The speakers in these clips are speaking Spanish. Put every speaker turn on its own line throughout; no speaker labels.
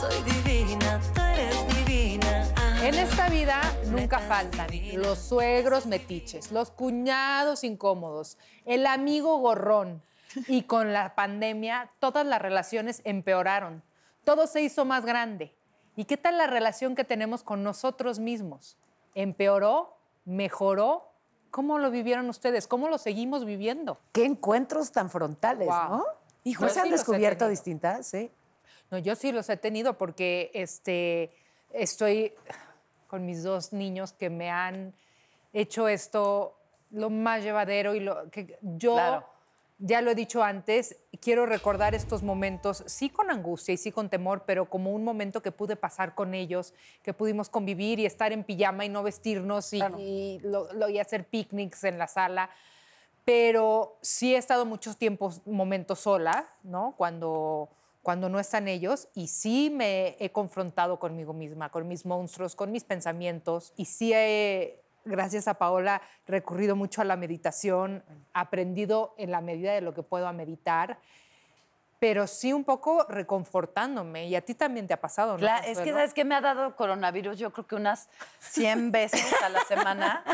soy divina, tú eres divina.
En esta vida nunca faltan los suegros metiches, los cuñados incómodos, el amigo gorrón. Y con la pandemia todas las relaciones empeoraron. Todo se hizo más grande. ¿Y qué tal la relación que tenemos con nosotros mismos? ¿Empeoró? ¿Mejoró? ¿Cómo lo vivieron ustedes? ¿Cómo lo seguimos viviendo?
Qué encuentros tan frontales. ¿no?
Hijo,
¿No se han
sí
descubierto distintas? Sí.
No, yo sí los he tenido porque este, estoy con mis dos niños que me han hecho esto lo más llevadero y lo que yo
Claro.
ya lo he dicho antes, quiero recordar estos momentos, sí con angustia y sí con temor, pero como un momento que pude pasar con ellos, que pudimos convivir y estar en pijama y no vestirnos y, y lo- lo- y hacer picnics en la sala pero sí he estado muchos tiempos, momentos sola, ¿no? Cuando, cuando no están ellos, y sí me he confrontado conmigo misma, con mis monstruos, con mis pensamientos, y sí he, gracias a Paola, recurrido mucho a la meditación, aprendido en la medida de lo que puedo a meditar, pero sí un poco reconfortándome, y a ti también te ha pasado, ¿no?
Es que,
Consuelo?
¿sabes qué me ha dado coronavirus? Yo creo que unas 100 veces a la semana.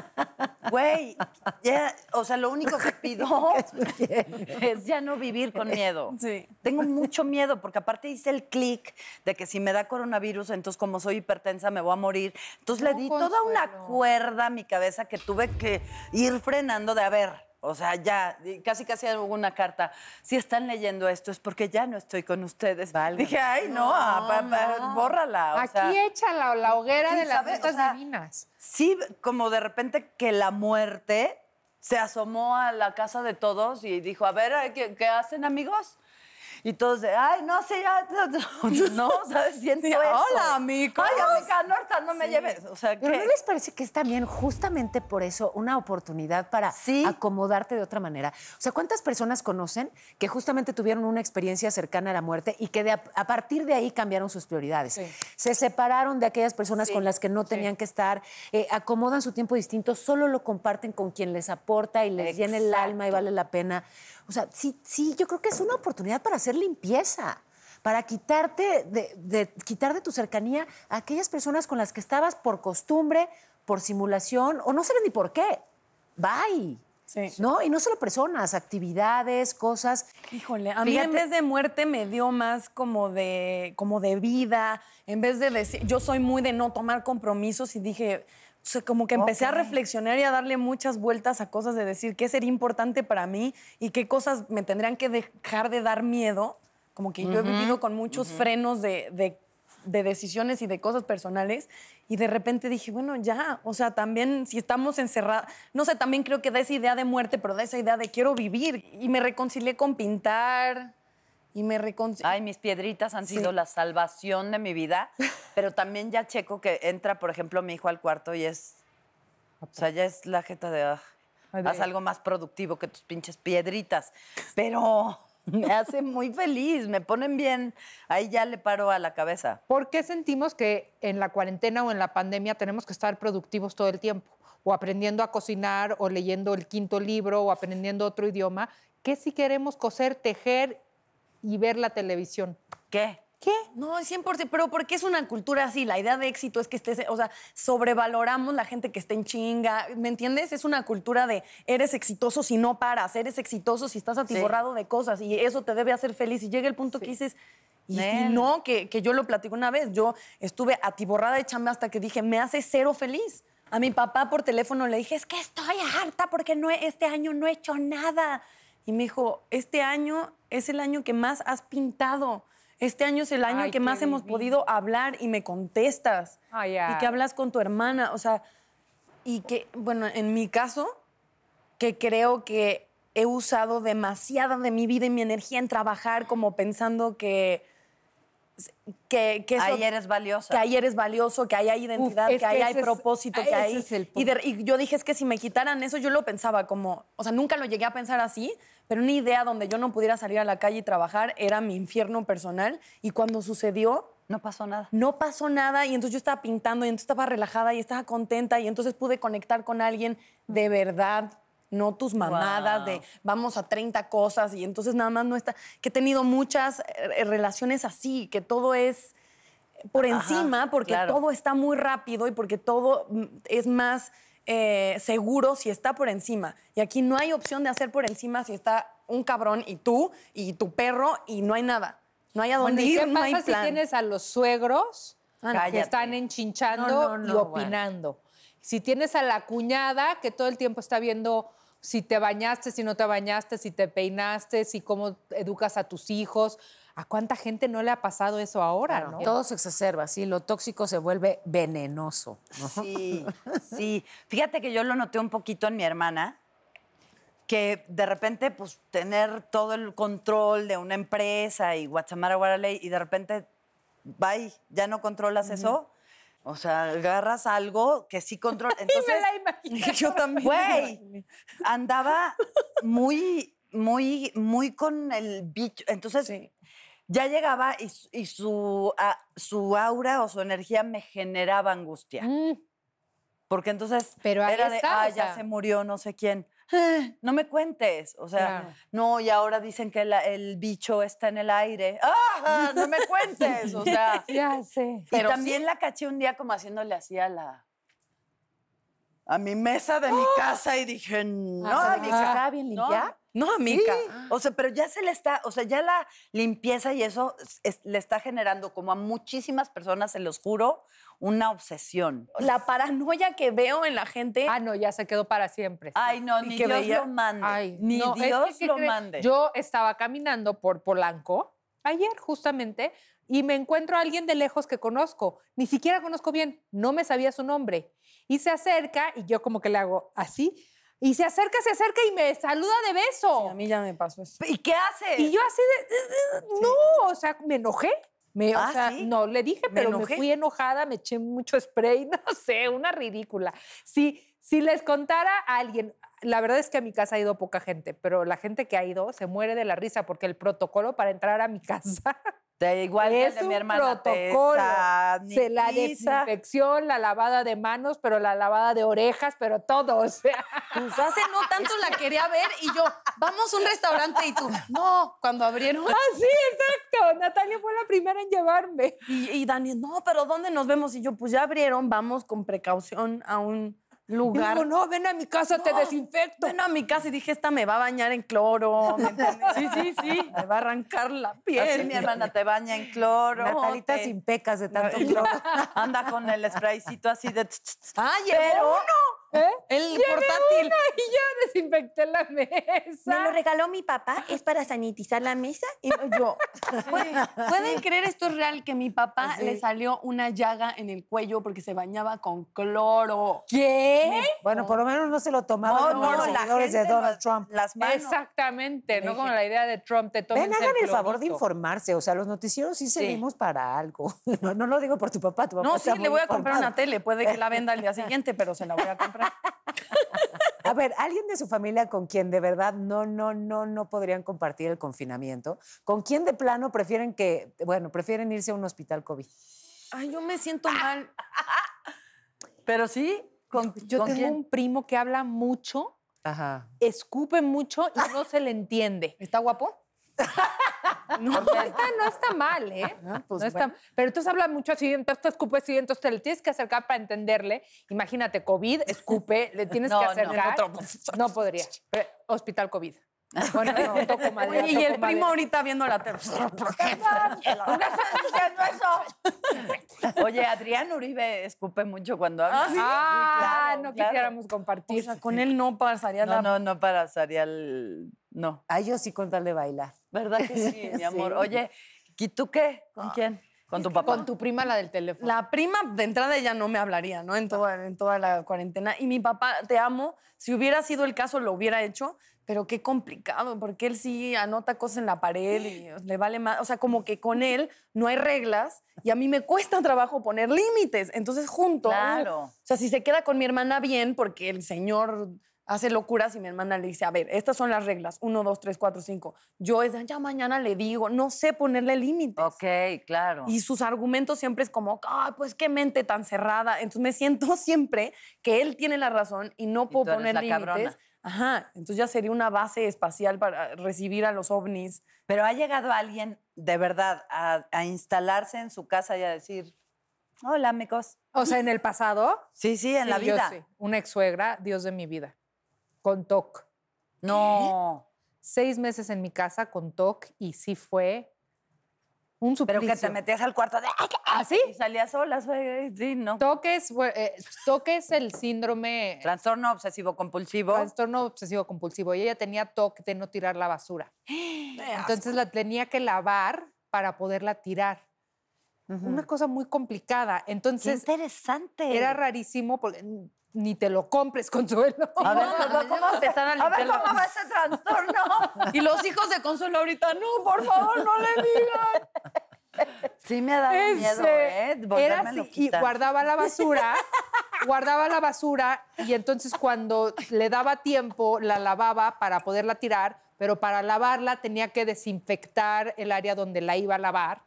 Güey, ya, o sea, lo único que pido es ya no vivir con miedo.
Sí.
Tengo mucho miedo porque aparte hice el clic de que si me da coronavirus, entonces como soy hipertensa me voy a morir. Entonces le di toda una
Consuelo.
cuerda a mi cabeza que tuve que ir frenando de a ver. O sea, ya, casi casi hago una carta. Si están leyendo esto es porque ya no estoy con ustedes. Dije, ay, no, ah, pa- pa- bórrala. O
Aquí
sea,
echa la, hoguera
sí,
de las
sea,
divinas.
sí, como de repente que la muerte se asomó a la casa de todos y dijo, a ver, ¿qué, qué hacen, amigos? Y todos de, ay, no sé, ya, no, ¿sabes? Siento eso.
hola, amigos.
Ay, amiga, Norta, no me lleves. O sea,
Pero
¿qué?
¿no les parece que es también justamente por eso una oportunidad para
Sí.
acomodarte de otra manera? O sea, ¿cuántas personas conocen que justamente tuvieron una experiencia cercana a la muerte y que de a, partir de ahí cambiaron sus prioridades?
Sí.
Se separaron de aquellas personas con las que no tenían que estar, eh, acomodan su tiempo distinto, solo lo comparten con quien les aporta y les llena el alma y vale la pena. O sea, sí, sí, yo creo que es una oportunidad para hacer limpieza para quitarte de, de- quitar de tu cercanía a aquellas personas con las que estabas por costumbre, por simulación, o no sabes ni por qué. Bye.
Sí.
¿No? Y no solo personas, actividades, cosas.
Híjole, a mí
Fíjate-
en vez de muerte me dio más como de, como de vida, en vez de decir, yo soy muy de no tomar compromisos y dije, o sea, como que empecé a reflexionar y a darle muchas vueltas a cosas de decir qué sería importante para mí y qué cosas me tendrían que dejar de dar miedo. Como que yo he vivido con muchos frenos de, de- de decisiones y de cosas personales y de repente dije, bueno, ya, o sea, también si estamos encerrados, no sé, también creo que da esa idea de muerte, pero da esa idea de quiero vivir. Y me reconcilié con pintar y me reconcilié.
Ay, mis piedritas han sido la salvación de mi vida, pero también ya checo que entra, por ejemplo, mi hijo al cuarto y es, o sea, ya es la jeta de, "Ah, haz algo más productivo que tus pinches piedritas, pero me hace muy feliz, me ponen bien, ahí ya le paro a la cabeza.
¿Por qué sentimos que en la cuarentena o en la pandemia tenemos que estar productivos todo el tiempo? O aprendiendo a cocinar, o leyendo el quinto libro, o aprendiendo otro idioma. ¿Qué si queremos coser, tejer y ver la televisión?
¿Qué?
¿Qué?
No, 100%, pero porque es una cultura así, la idea de éxito es que estés, o sea, sobrevaloramos la gente que está en chinga, ¿me entiendes? Es una cultura de eres exitoso si no paras, eres exitoso si estás atiborrado de cosas y eso te debe hacer feliz y llega el punto que dices, y si no, que, que yo lo platico una vez, yo estuve atiborrada de chamba hasta que dije, me hace cero feliz. A mi papá por teléfono le dije, es que estoy harta porque no he- este año no he hecho nada. Y me dijo, este año es el año que más has pintado. Este año es el año
Ay,
que más hemos
divino.
podido hablar y me contestas.
Ay,
Y
ay.
que hablas con tu hermana. O sea, y que, bueno, en mi caso, que creo que he usado demasiada de mi vida y mi energía en trabajar como pensando que... Que, que eso-
Ahí eres valiosa.
que ahí eres valioso, que ahí hay identidad,
es
que ahí hay
es-
propósito, que
es el
y, y yo dije, es que si me quitaran eso, yo lo pensaba como... O sea, nunca lo llegué a pensar así, pero una idea donde yo no pudiera salir a la calle y trabajar era mi infierno personal. Y cuando sucedió,
No pasó nada.
no pasó nada y entonces yo estaba pintando y entonces estaba relajada y estaba contenta y entonces pude conectar con alguien de verdad, no tus mamadas
Wow.
de vamos a 30 cosas y entonces nada más no está, que he tenido muchas eh, relaciones así, que todo es por
Ajá,
encima porque
claro.
todo está muy rápido y porque todo mm, es más eh, seguro si está por encima. Y aquí no hay opción de hacer por encima si está un cabrón y tú y tu perro y no hay nada. No hay a
Bueno,
dónde
¿y
ir,
qué
no hay
pasa si
plan.
tienes a los suegros
Ah,
que están enchinchando
No, no,
y opinando? Si tienes a la cuñada que todo el tiempo está viendo si te bañaste, si no te bañaste, si te peinaste, si cómo educas a tus hijos. ¿A cuánta gente no le ha pasado eso ahora, no?
Todo se exacerba, sí, lo tóxico se vuelve venenoso. ¿no?
Sí, sí. Fíjate que yo lo noté un poquito en mi hermana, que de repente, pues, tener todo el control de una empresa y Guatemala, Guaraley, y de repente, bye, ya no controlas eso. O sea, agarras algo que sí controla. Entonces,
me la.
Yo también.
Güey, andaba muy, muy, muy con el bicho. Entonces,
Sí.
Ya llegaba y, su- y su, a- su aura o su energía me generaba angustia.
Mm,
Porque entonces
Pero ahí
era de,
está,
ah,
o
ya se murió no sé quién. "Ah, No me cuentes. O sea,
Claro.
no, y ahora dicen que la- el bicho está en el aire. ¡Ah! No me cuentes. O sea,
ya sé.
y
Pero
también la caché un día como haciéndole así a la. A mi mesa de mi casa y dije, no,
Ah,
amiga,
¿se estaba bien
no".
limpia?
No, amiga.
O sea, pero ya se le está, o sea, ya la limpieza y eso es- es- le está generando como a muchísimas personas, se los juro, una obsesión.
La paranoia que veo en la gente.
Ah, no, ya se quedó para siempre.
Ay, no,
Y
ni
que
Dios
veía-
lo mande.
Ay,
ni
no, es que,
Dios
¿qué
lo
cree?
mande.
Yo estaba caminando por Polanco ayer justamente y me encuentro a alguien de lejos que conozco. Ni siquiera conozco bien, no me sabía su nombre. Y se acerca y yo como que le hago así. Y se acerca, se acerca y me saluda de beso.
Sí, a mí ya me pasó eso.
¿Y qué haces?
Y yo así de, no, o sea, me enojé. Me,
Ah,
o sea,
¿sí?
no, le dije,
Me
pero me,
enojé.
fui enojada, me eché mucho spray, no sé, una ridícula. Si, si les contara a alguien, la verdad es que a mi casa ha ido poca gente, pero la gente que ha ido se muere de la risa porque el protocolo para entrar a mi casa
Te- igual que el
es
de
un
mi hermana.
protocolo. Se la desinfección, la lavada de manos, pero la lavada de orejas, pero todo, o sea.
Pues hace no tanto la quería ver y yo, vamos a un restaurante y tú, no, cuando abrieron.
Ah, sí, exacto. Natalia fue la primera en llevarme.
Y, y Dani, no, pero ¿dónde nos vemos? Y yo, pues ya abrieron, vamos con precaución a un
Y
lugar.
digo, no, ven a mi casa, te desinfecto.
Ven a mi casa y dije, esta me va a bañar en cloro. Sí, sí, sí. Me va a arrancar la piel.
Así mi hermana te baña en cloro.
Natalita
te-
sin pecas de tanto
y
cloro.
Anda con el spraycito así de...
Ah,
Pero-
uno.
¿Eh?
El
Llevé
portátil.
y yo desinfecté la mesa.
regaló mi papá, es para sanitizar la mesa. Y yo, ¿pueden, pueden creer esto es real? Que mi papá le salió una llaga en el cuello porque se bañaba con cloro.
¿Qué?
Bueno, por lo menos no se lo tomaban
No, no,
los seguidores de Donald
lo-
Trump.
Las manos.
Exactamente, no como la idea de Trump, te
Ven, hagan el favor de informarse. O sea, los noticieros sí servimos para algo. No, no lo digo por tu papá. Tu papá
No, sí, le voy a comprar una tele. Puede que la venda al día siguiente, pero se la voy a comprar.
A ver, alguien de su familia con quien de verdad no, no, no, no podrían compartir el confinamiento, con quien de plano prefieren que, bueno, prefieren irse a un hospital COVID.
Ay, yo me siento mal.
Pero sí, ¿con,
Yo
con
tengo
quién?
un primo que habla mucho,
Ajá.
escupe mucho y no se le entiende.
¿Está guapo?
No está, no está mal, ¿eh?
pues
no está,
bueno.
Pero entonces habla mucho así, entonces tú escupes y entonces te le tienes que acercar para entenderle. Imagínate, COVID, escupe, le tienes
No,
que
no.
acercar. No, podría. Pero, hospital COVID. Bueno, no, toco madera,
Oye, y
toco
el primo
madera.
ahorita viendo la tele.
Oye, Adrián Uribe escupe mucho cuando habla.
Ah, ¿sí?
Ah,
claro,
no
claro.
quisiéramos
O
compartir.
sea, con él no pasaría
No,
la...
no, no para Sarial, no.
Ay, yo sí con tal de bailar.
¿Verdad que sí, mi amor?
Sí.
Oye, ¿y tú qué? ¿Con quién? ¿Con tu papá?
Con tu prima, la del teléfono.
La prima de entrada ella no me hablaría, ¿no? En toda, en toda la cuarentena. Y mi papá, te amo, si hubiera sido el caso lo hubiera hecho, pero qué complicado, porque él sí anota cosas en la pared y le vale más. O sea, como que con él no hay reglas y a mí me cuesta trabajo poner límites. Entonces, junto.
Claro.
O sea, si se queda con mi hermana bien, porque el señor hace locuras y mi hermana le dice, a ver, estas son las reglas, uno, dos, tres, cuatro, cinco. Yo es, ya mañana le digo, no sé ponerle límites.
Ok, claro.
Y sus argumentos siempre es como, ay, pues qué mente tan cerrada. Entonces me siento siempre que él tiene la razón y no puedo
tú eres
poner
la
límites. Ajá, entonces ya sería una base espacial para recibir a los ovnis.
Pero ha llegado alguien de verdad a, a instalarse en su casa y a decir, hola, amigos?
O sea, en el pasado.
Sí, sí, en la
yo
vida.
sí. Una ex suegra, Dios de mi vida, con TOC.
No.
Seis meses en mi casa con TOC y sí fue un
Pero
suplicio.
que te metías al cuarto de...
¿Ah, sí?
Y salías sola, sí, ¿no?
TOC es, fue- eh, TOC es el síndrome,
Trastorno obsesivo compulsivo.
trastorno obsesivo compulsivo. Y ella tenía TOC de no tirar la basura. Entonces la tenía que lavar para poderla tirar. Una cosa muy complicada.
Qué
Entonces
interesante.
era rarísimo porque n- ni te lo compres, Consuelo.
A ver,
¿cómo- cómo a
a ver, ¿cómo va ese trastorno?
Y los hijos de Consuelo ahorita, no, por favor, no le digan.
Sí me ha dado miedo,
Ese,
¿eh?
Era así, y guardaba la basura, guardaba la basura y entonces cuando le daba tiempo la lavaba para poderla tirar, pero para lavarla tenía que desinfectar el área donde la iba a lavar.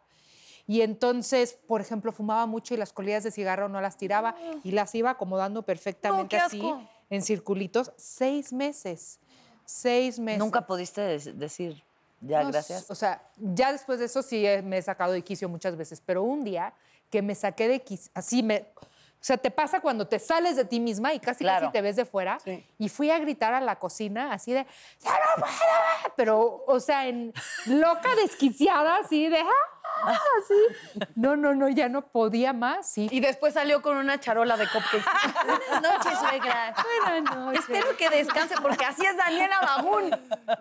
Y entonces, por ejemplo, fumaba mucho y las colillas de cigarro no las tiraba y las iba acomodando perfectamente así, en circulitos, seis meses. Seis meses.
Nunca pudiste decir, ya,
No,
gracias.
O sea, ya después de eso sí me he sacado de quicio muchas veces, pero un día que me saqué de quicio, así me... O sea, te pasa cuando te sales de ti misma y casi
Claro.
casi te ves de fuera.
Sí.
Y fui a gritar a la cocina así de, ¡Ya no puedo! más", Pero, o sea, en loca desquiciada, así de, ¡ah! Así. No, no, no, ya no podía más. Sí.
Y después salió con una charola de cupcakes. Buenas noches, suegra.
Buenas noches.
Espero que descanse, porque así es Daniela Bagún.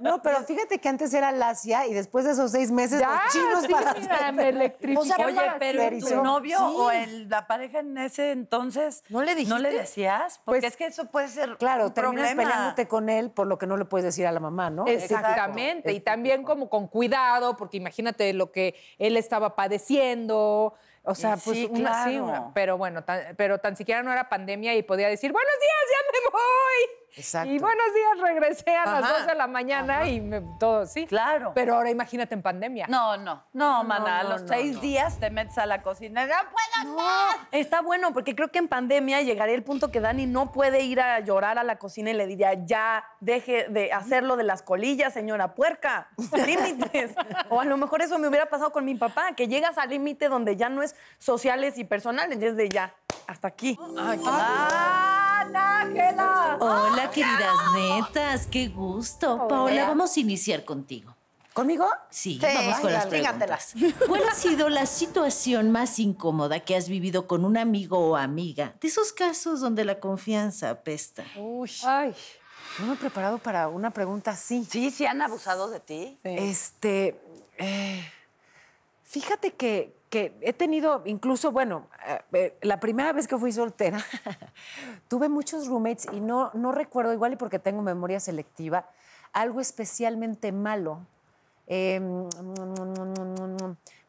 No, pero fíjate que antes era lacia y después de esos seis meses
Ya,
los chinos
sí,
para
mira,
hacer-
me electrificó.
O sea,
Oye, pero
hacer
¿y
y
tu novio
Sí.
o el- la pareja en ese entonces
¿No le
¿No
dijiste?
le decías? Porque
Pues,
es que eso puede ser
Claro,
un
terminas
problema.
peleándote con él por lo que no le puedes decir a la mamá, ¿no?
Exactamente, y también como con cuidado, porque imagínate lo que él estaba padeciendo, o sea,
Y
pues
sí,
una, sí,
claro.
una- pero bueno, tan, pero tan siquiera no era pandemia y podía decir, buenos días, ya me voy.
Exacto.
Y buenos días, regresé a las
Ajá.
2 de la mañana y me- todo, sí.
Claro.
Pero ahora imagínate en pandemia.
No, no, no, mana. a
no,
los
no,
seis días te metes a la cocina. ¡No puedo más!
Está bueno, porque creo que en pandemia llegaría el punto que Dani no puede ir a llorar a la cocina y le diría, ya, deje de hacerlo de las colillas, señora puerca, límites. o a lo mejor eso me hubiera pasado con mi papá, que llegas al límite donde ya no es sociales y personales, y es de ya, hasta aquí.
¡Ana, Ángela!
Hola, queridas netas, qué gusto. Paola, vamos a iniciar contigo.
¿Conmigo?
Sí,
Sí,
vamos con las
dale,
preguntas. ¿Cuál ha sido la situación más incómoda que has vivido con un amigo o amiga? De esos casos donde la confianza apesta.
Ay,
No me he preparado para una pregunta así.
Sí, sí han abusado de ti.
Este, eh, fíjate que, que he tenido, incluso, bueno, eh, eh, la primera vez que fui soltera, tuve muchos roommates y no, no recuerdo, igual y porque tengo memoria selectiva, algo especialmente malo. Eh,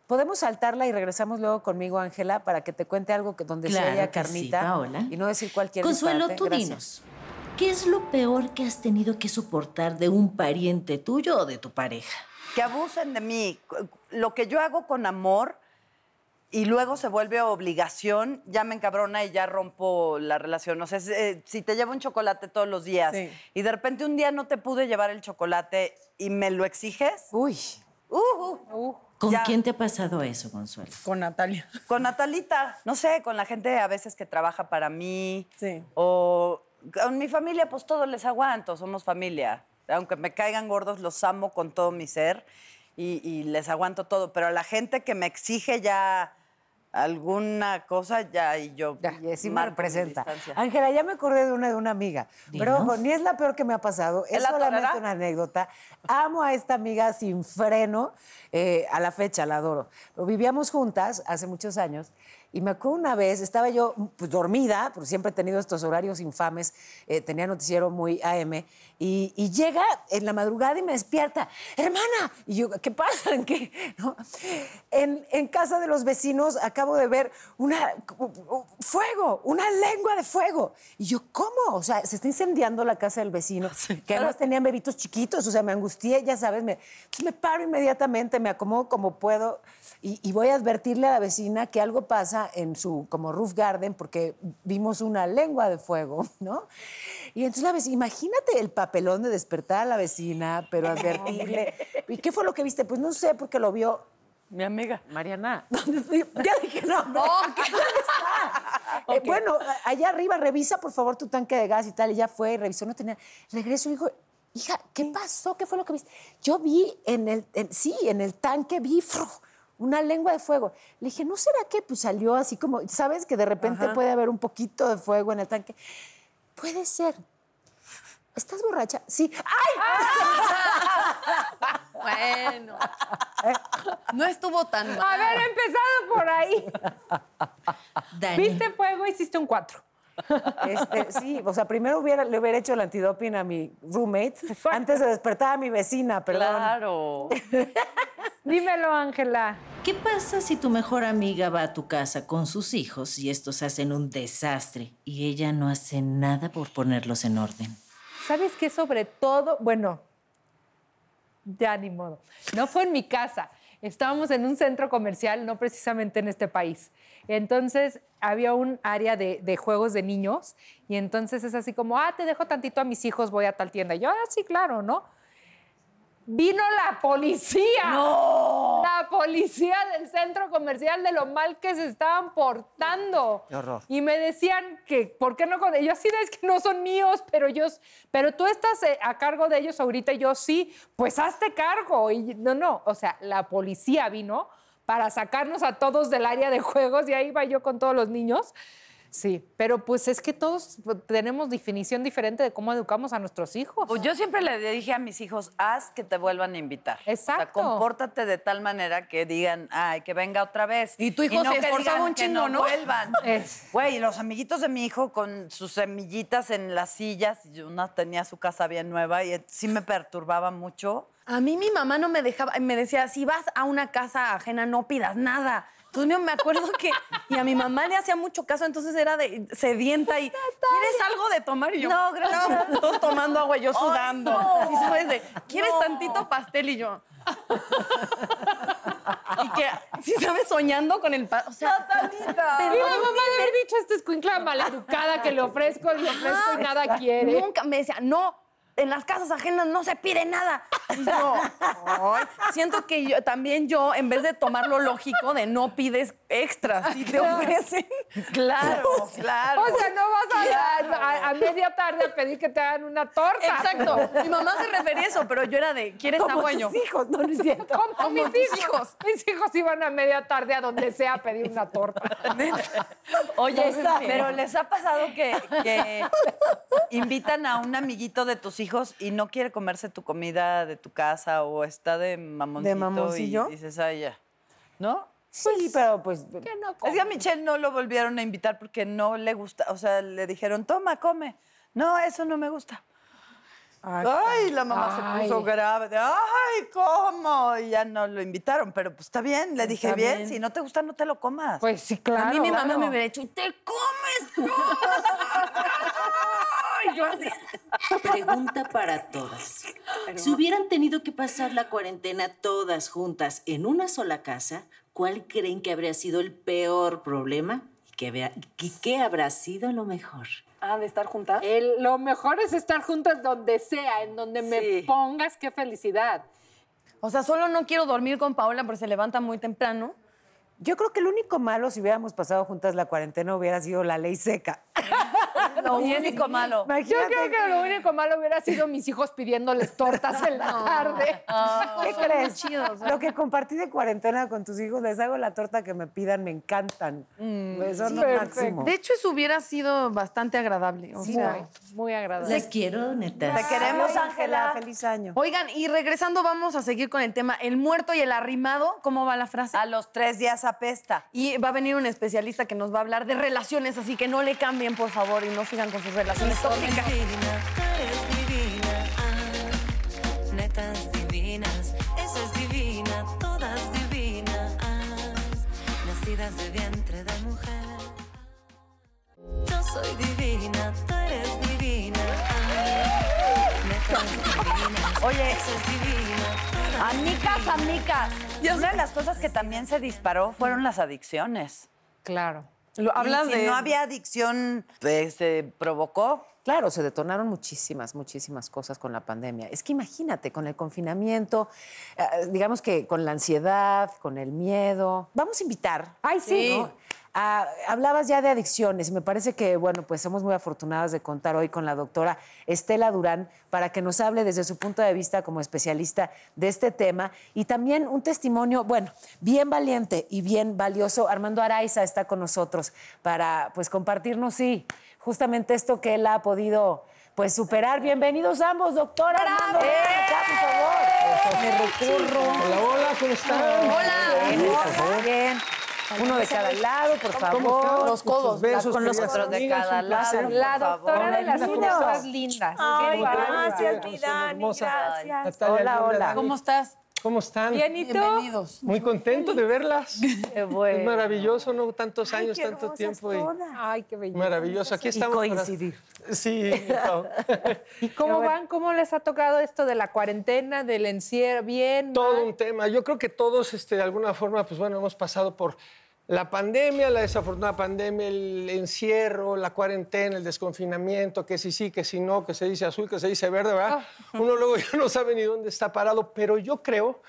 Podemos saltarla y regresamos luego conmigo, Ángela, para que te cuente algo que donde sí
Claro
haya
que sí,
carnita
Paola.
y no decir cualquier
Consuelo,
disparate.
tú
Gracias.
dinos. ¿Qué es lo peor que has tenido que soportar de un pariente tuyo o de tu pareja?
Que abusen de mí. Lo que yo hago con amor y luego se vuelve obligación, ya me encabrona y ya rompo la relación. O sea, eh, si te llevo un chocolate todos los días
Sí.
y de repente un día no te pude llevar el chocolate y me lo exiges,
Uy,
uh, uh,
¿Con
Ya.
quién te ha pasado eso, Consuelo?
Con Natalia.
Con Natalita, no sé, con la gente a veces que trabaja para mí.
Sí.
O con mi familia, pues todo les aguanto, somos familia. Aunque me caigan gordos, los amo con todo mi ser y, y les aguanto todo. Pero a la gente que me exige ya alguna cosa, ya y yo.
Ya, y así me representa. Ángela, ya me acordé de una de una amiga. Pero
Dinos.
ojo, ni es la peor que me ha pasado, es
¿Es la
solamente
torera?
una anécdota. Amo a esta amiga sin freno, eh, a la fecha la adoro. Pero vivíamos juntas hace muchos años y me acuerdo una vez, estaba yo pues, dormida, porque siempre he tenido estos horarios infames, eh, tenía noticiero muy AM, y, y llega en la madrugada y me despierta, hermana, y yo, ¿qué pasa? ¿En qué? ¿No? En, en casa de los vecinos acabo de ver una fuego, una lengua de fuego. Y yo, ¿cómo? O sea, se está incendiando la casa del vecino, que además tenían bebitos chiquitos, o sea, me angustié, ya sabes, me, me paro inmediatamente, me acomodo como puedo y, y voy a advertirle a la vecina que algo pasa en su como roof garden porque vimos una lengua de fuego, ¿no? Y entonces la vecina, imagínate el papelón de despertar a la vecina, pero advertirle. ¿Y qué fue lo que viste? Pues no sé, porque lo vio
Mi amiga.
Mariana. ya dije, no, no. ¿Dónde está? Eh, bueno, allá arriba, revisa por favor tu tanque de gas y tal. Y ya fue, revisó, no tenía. Regreso y dijo, hija, ¿qué pasó? ¿Qué fue lo que viste? Yo vi en el, en- sí, en el tanque vi fru, una lengua de fuego. Le dije, ¿no será que pues, salió así como, sabes que de repente puede haber un poquito de fuego en el tanque? Puede ser. ¿Estás borracha? Sí. ¡Ay!
Bueno. No estuvo tan mal.
Haber empezado por ahí.
Dani,
Viste fuego, hiciste un 4.
Este, sí, o sea, primero hubiera, le hubiera hecho el antidoping a mi roommate antes de despertar a mi vecina, perdón.
Claro.
Dímelo, Ángela.
¿qué pasa si tu mejor amiga va a tu casa con sus hijos y estos hacen un desastre y ella no hace nada por ponerlos en orden?
¿Sabes qué? Sobre todo, bueno, ya ni modo. No fue en mi casa. Estábamos en un centro comercial, no precisamente en este país. Entonces había un área de, juegos de niños y entonces es así como, ah, te dejo tantito a mis hijos, voy a tal tienda. Yo, ah, sí, claro, ¿no? Vino la policía. ¡No! La policía del centro comercial de lo mal que se estaban portando.
Qué horror.
Y me decían que, ¿por qué no? con- y Yo así es que no son míos, pero ellos, pero tú estás eh, a cargo de ellos ahorita. Y yo sí, pues hazte cargo. Y no, no, o sea, la policía vino para sacarnos a todos del área de juegos y ahí iba yo con todos los niños. Sí, pero pues es que todos tenemos definición diferente de cómo educamos a nuestros hijos.
Pues yo siempre le dije a mis hijos, haz que te vuelvan a invitar. O sea,
Exacto.
compórtate de tal manera que digan, ay, que venga otra vez.
Y tu hijo se
que
esforzaba un
que
chingo, ¿no?
vuelvan. Güey, los amiguitos de mi hijo con sus semillitas en las sillas, y una tenía su casa bien nueva y sí me perturbaba mucho.
A mí mi mamá no me dejaba, me decía, si vas a una casa ajena no pidas nada. Entonces yo me acuerdo que, y a mi mamá le hacía mucho caso, entonces era de sedienta y, ¿quieres algo de tomar? Y yo,
No, gracias.
Todos tomando agua y yo sudando.
no.
Y sabes de, ¿quieres
No.
tantito pastel? Y yo... y que, si sabes, soñando con el pastel. O sea,
Y la mamá de haber dicho, esta escuincla maleducada que le ofrezco, le ofrezco y nada quiere.
Nunca me decía, no, en las casas ajenas no se pide nada. Y yo, siento que yo, también yo, en vez de tomar lo lógico de no pides extras, si te ofrecen.
Claro, claro.
O sea, no vas a, a- a media tarde a pedir que te hagan una torta.
Exacto. Mi mamá se refería a eso, pero yo era de, ¿quieres
Como tus hijos, no, no es cierto.
Como,
Como
mis
tus
hijos.
hijos.
Mis hijos iban a media tarde a donde sea a pedir una torta.
Oye, pero ¿les ha pasado que, que invitan a un amiguito de tus hijos y no quiere comerse tu comida de tu casa o está de mamoncito?
mamoncillo?
Y dices, ay, ya. ¿No?
Sí, pero pues.
Que no
Es que a Michelle no lo volvieron a invitar porque no le gusta. O sea, le dijeron, toma, come. No, eso no me gusta. Ay, la mamá
Ay.
se puso grave. de, Ay, ¿cómo? Y ya no lo invitaron. Pero pues está bien, le dije,
Está
bien,
bien.
si no te gusta, no te lo comas.
Pues sí, claro.
a mí mi mamá me hubiera dicho, "¿Y ¿te comes yo así.
Pregunta para todas. Si hubieran tenido que pasar la cuarentena todas juntas en una sola casa, ¿cuál creen que habría sido el peor problema? ¿Y qué, vea- y qué habrá sido lo mejor?
Ah, de estar juntas.
El- lo mejor es estar juntas donde sea, en donde me pongas, qué felicidad.
O sea, solo no quiero dormir con Paola porque se levanta muy temprano.
Yo creo que el único malo si hubiéramos pasado juntas la cuarentena hubiera sido la ley seca.
Lo único malo.
Yo
Imagínate
creo que lo único malo hubiera sido mis hijos pidiéndoles tortas en la tarde.
¿Qué crees?
chidos,
Lo que compartí de cuarentena con tus hijos, les hago la torta que me pidan, me encantan. Son lo
perfecto.
máximo.
De hecho, eso hubiera sido bastante agradable. O sea.
Muy, muy agradable.
Las quiero, netas.
Te queremos, Ángela.
Feliz año.
Oigan, y regresando, vamos a seguir con el tema el muerto y el arrimado. ¿Cómo va la frase?
A los tres días apesta.
Y va a venir un especialista que nos va a hablar de relaciones, así que no le cambien, por favor, y no sigan con sus relaciones tóxicas.
divina, tú eres divina. Ah, netas divinas, esa es divina, todas divinas. Nacidas de vientre de mujer. Yo soy divina, tú eres divina. Ah, netas divinas,
Oye,
esa es divina.
amicas.
Ya
Una
sé.
de las cosas que también se disparó fueron las adicciones.
Claro.
Lo- hablas
y si
de-
no había adicción, pues, se provocó.
Claro, se detonaron muchísimas, muchísimas cosas con la pandemia. Es que imagínate, con el confinamiento, eh, digamos que con la ansiedad, con el miedo. Vamos a invitar.
Ay, sí.
¿no? Ah, hablabas ya de adicciones y me parece que, bueno, pues somos muy afortunadas de contar hoy con la doctora Estela Durán para que nos hable desde su punto de vista como especialista de este tema y también un testimonio, bueno, bien valiente y bien valioso. Armando Araiza está con nosotros para, pues, compartirnos, sí, justamente esto que él ha podido, pues, superar. Bienvenidos ambos, doctora Armando. Acá, por favor. Me recurro.
Hola, hola, ¿cómo están?
Hola. Bien. Uno de cada lado, por favor.
Los codos,
besos,
con los
otros de cada
placer.
lado.
La
Por favor.
doctora de las cosas lindas.
Ay,
Qué bárbara.
gracias, mi Dani, gracias.
Natalia,
Hola, hola.
¿Cómo estás?
¿Cómo están?
Bien, ¿y tú?
Bienvenidos.
Muy contento de verlas.
Qué bueno.
Es maravilloso, ¿no? Tantos
Ay,
años, tanto tiempo. y-.
Ay, qué belleza.
Maravilloso. Aquí
Y
estamos. para-
coincidir.
Sí.
¿Y cómo van? ¿Cómo les ha tocado esto de la cuarentena, del encierro? ¿Bien?
todo
mal?
un tema. Yo creo que todos, este, de alguna forma, pues bueno, hemos pasado por la pandemia, la desafortunada pandemia, el encierro, la cuarentena, el desconfinamiento, que si sí, que si no, que se dice azul, que se dice verde, ¿verdad? Uno luego ya no sabe ni dónde está parado, pero yo creo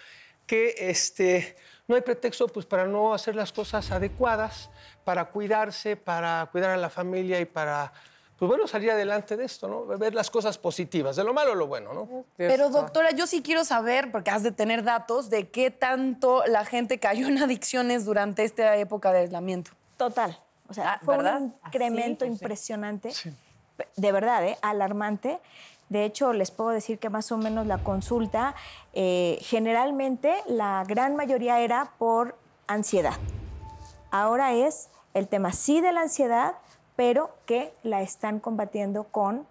que este, no hay pretexto pues, para no hacer las cosas adecuadas, para cuidarse, para cuidar a la familia y para, pues bueno, salir adelante de esto, ¿no? Ver las cosas positivas, de lo malo a lo bueno, ¿no?
Pero doctora, yo sí quiero saber, porque has de tener datos, de qué tanto la gente cayó en adicciones durante esta época de aislamiento.
Total. O sea,
Ah,
fue
¿verdad?
un incremento impresionante. De verdad, ¿eh? alarmante. De hecho, les puedo decir que más o menos la consulta, eh, generalmente la gran mayoría era por ansiedad. Ahora es el tema sí de la ansiedad, pero que la están combatiendo con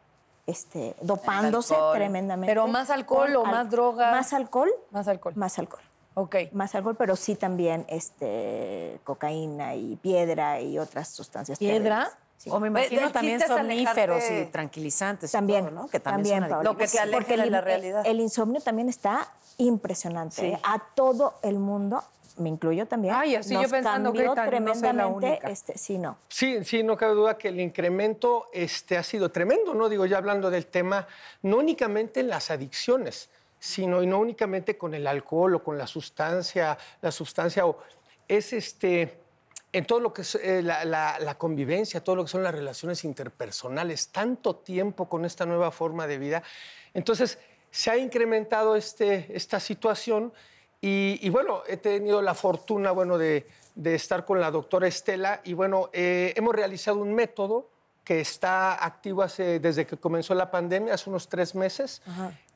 este, dopándose
alcohol.
tremendamente.
Pero más alcohol o más drogas.
Más alcohol.
Más alcohol.
Más alcohol
Ok.
más alcohol, pero sí también este, cocaína y piedra y otras sustancias.
¿Piedra?
Sí.
O me imagino también somníferos
alejarte-
y tranquilizantes. y
También,
todo, ¿no? Que también, son
Lo que te aleja
porque
de la realidad.
El insomnio también está impresionante. ¿eh? A todo el mundo, me incluyo también.
Ay, así yo
nos
pensando que tan- no la
tremendamente.
única.
Este, sí, no.
Sí, sí, no cabe duda que el incremento este, ha sido tremendo, ¿no? Digo, ya hablando del tema, no únicamente en las adicciones, sino y no únicamente con el alcohol o con la sustancia, la sustancia o es este en todo lo que es eh, la, la- la convivencia, todo lo que son las relaciones interpersonales, tanto tiempo con esta nueva forma de vida. Entonces, se ha incrementado este, esta situación y, y, bueno, he tenido la fortuna, bueno, de, de estar con la doctora Estela y bueno, eh, hemos realizado un método que está activo hace, desde que comenzó la pandemia, hace unos tres meses.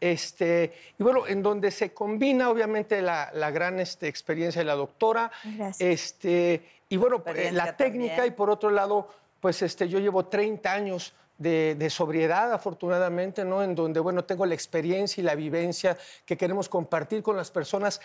Este, y bueno, en donde se combina obviamente la, la gran este, experiencia de la doctora.
Gracias.
Este, y bueno, eh, la técnica
también.
y por otro lado, pues este, yo llevo 30 años de, sobriedad, afortunadamente, ¿no? En donde, bueno, tengo la experiencia y la vivencia que queremos compartir con las personas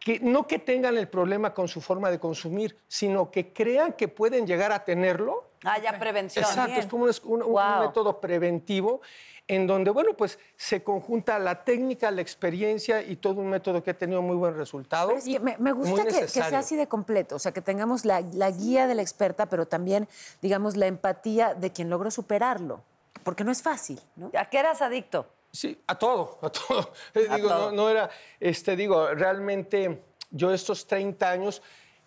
que no que tengan el problema con su forma de consumir, sino que crean que pueden llegar a tenerlo.
Ah, ya prevención.
Exacto, es como un, un- un
Wow.
método preventivo en donde, bueno, pues se conjunta la técnica, la experiencia y todo un método que ha tenido muy buen resultado.
Pero es que me, gusta que, que sea así de completo, o sea, que tengamos la, la guía de la experta, pero también, digamos, la empatía de quien logró superarlo, porque no es fácil, ¿no?
¿A qué eras adicto?
Sí, a todo, a todo.
A
digo,
todo.
No, no era, este, digo, realmente yo estos 30 años,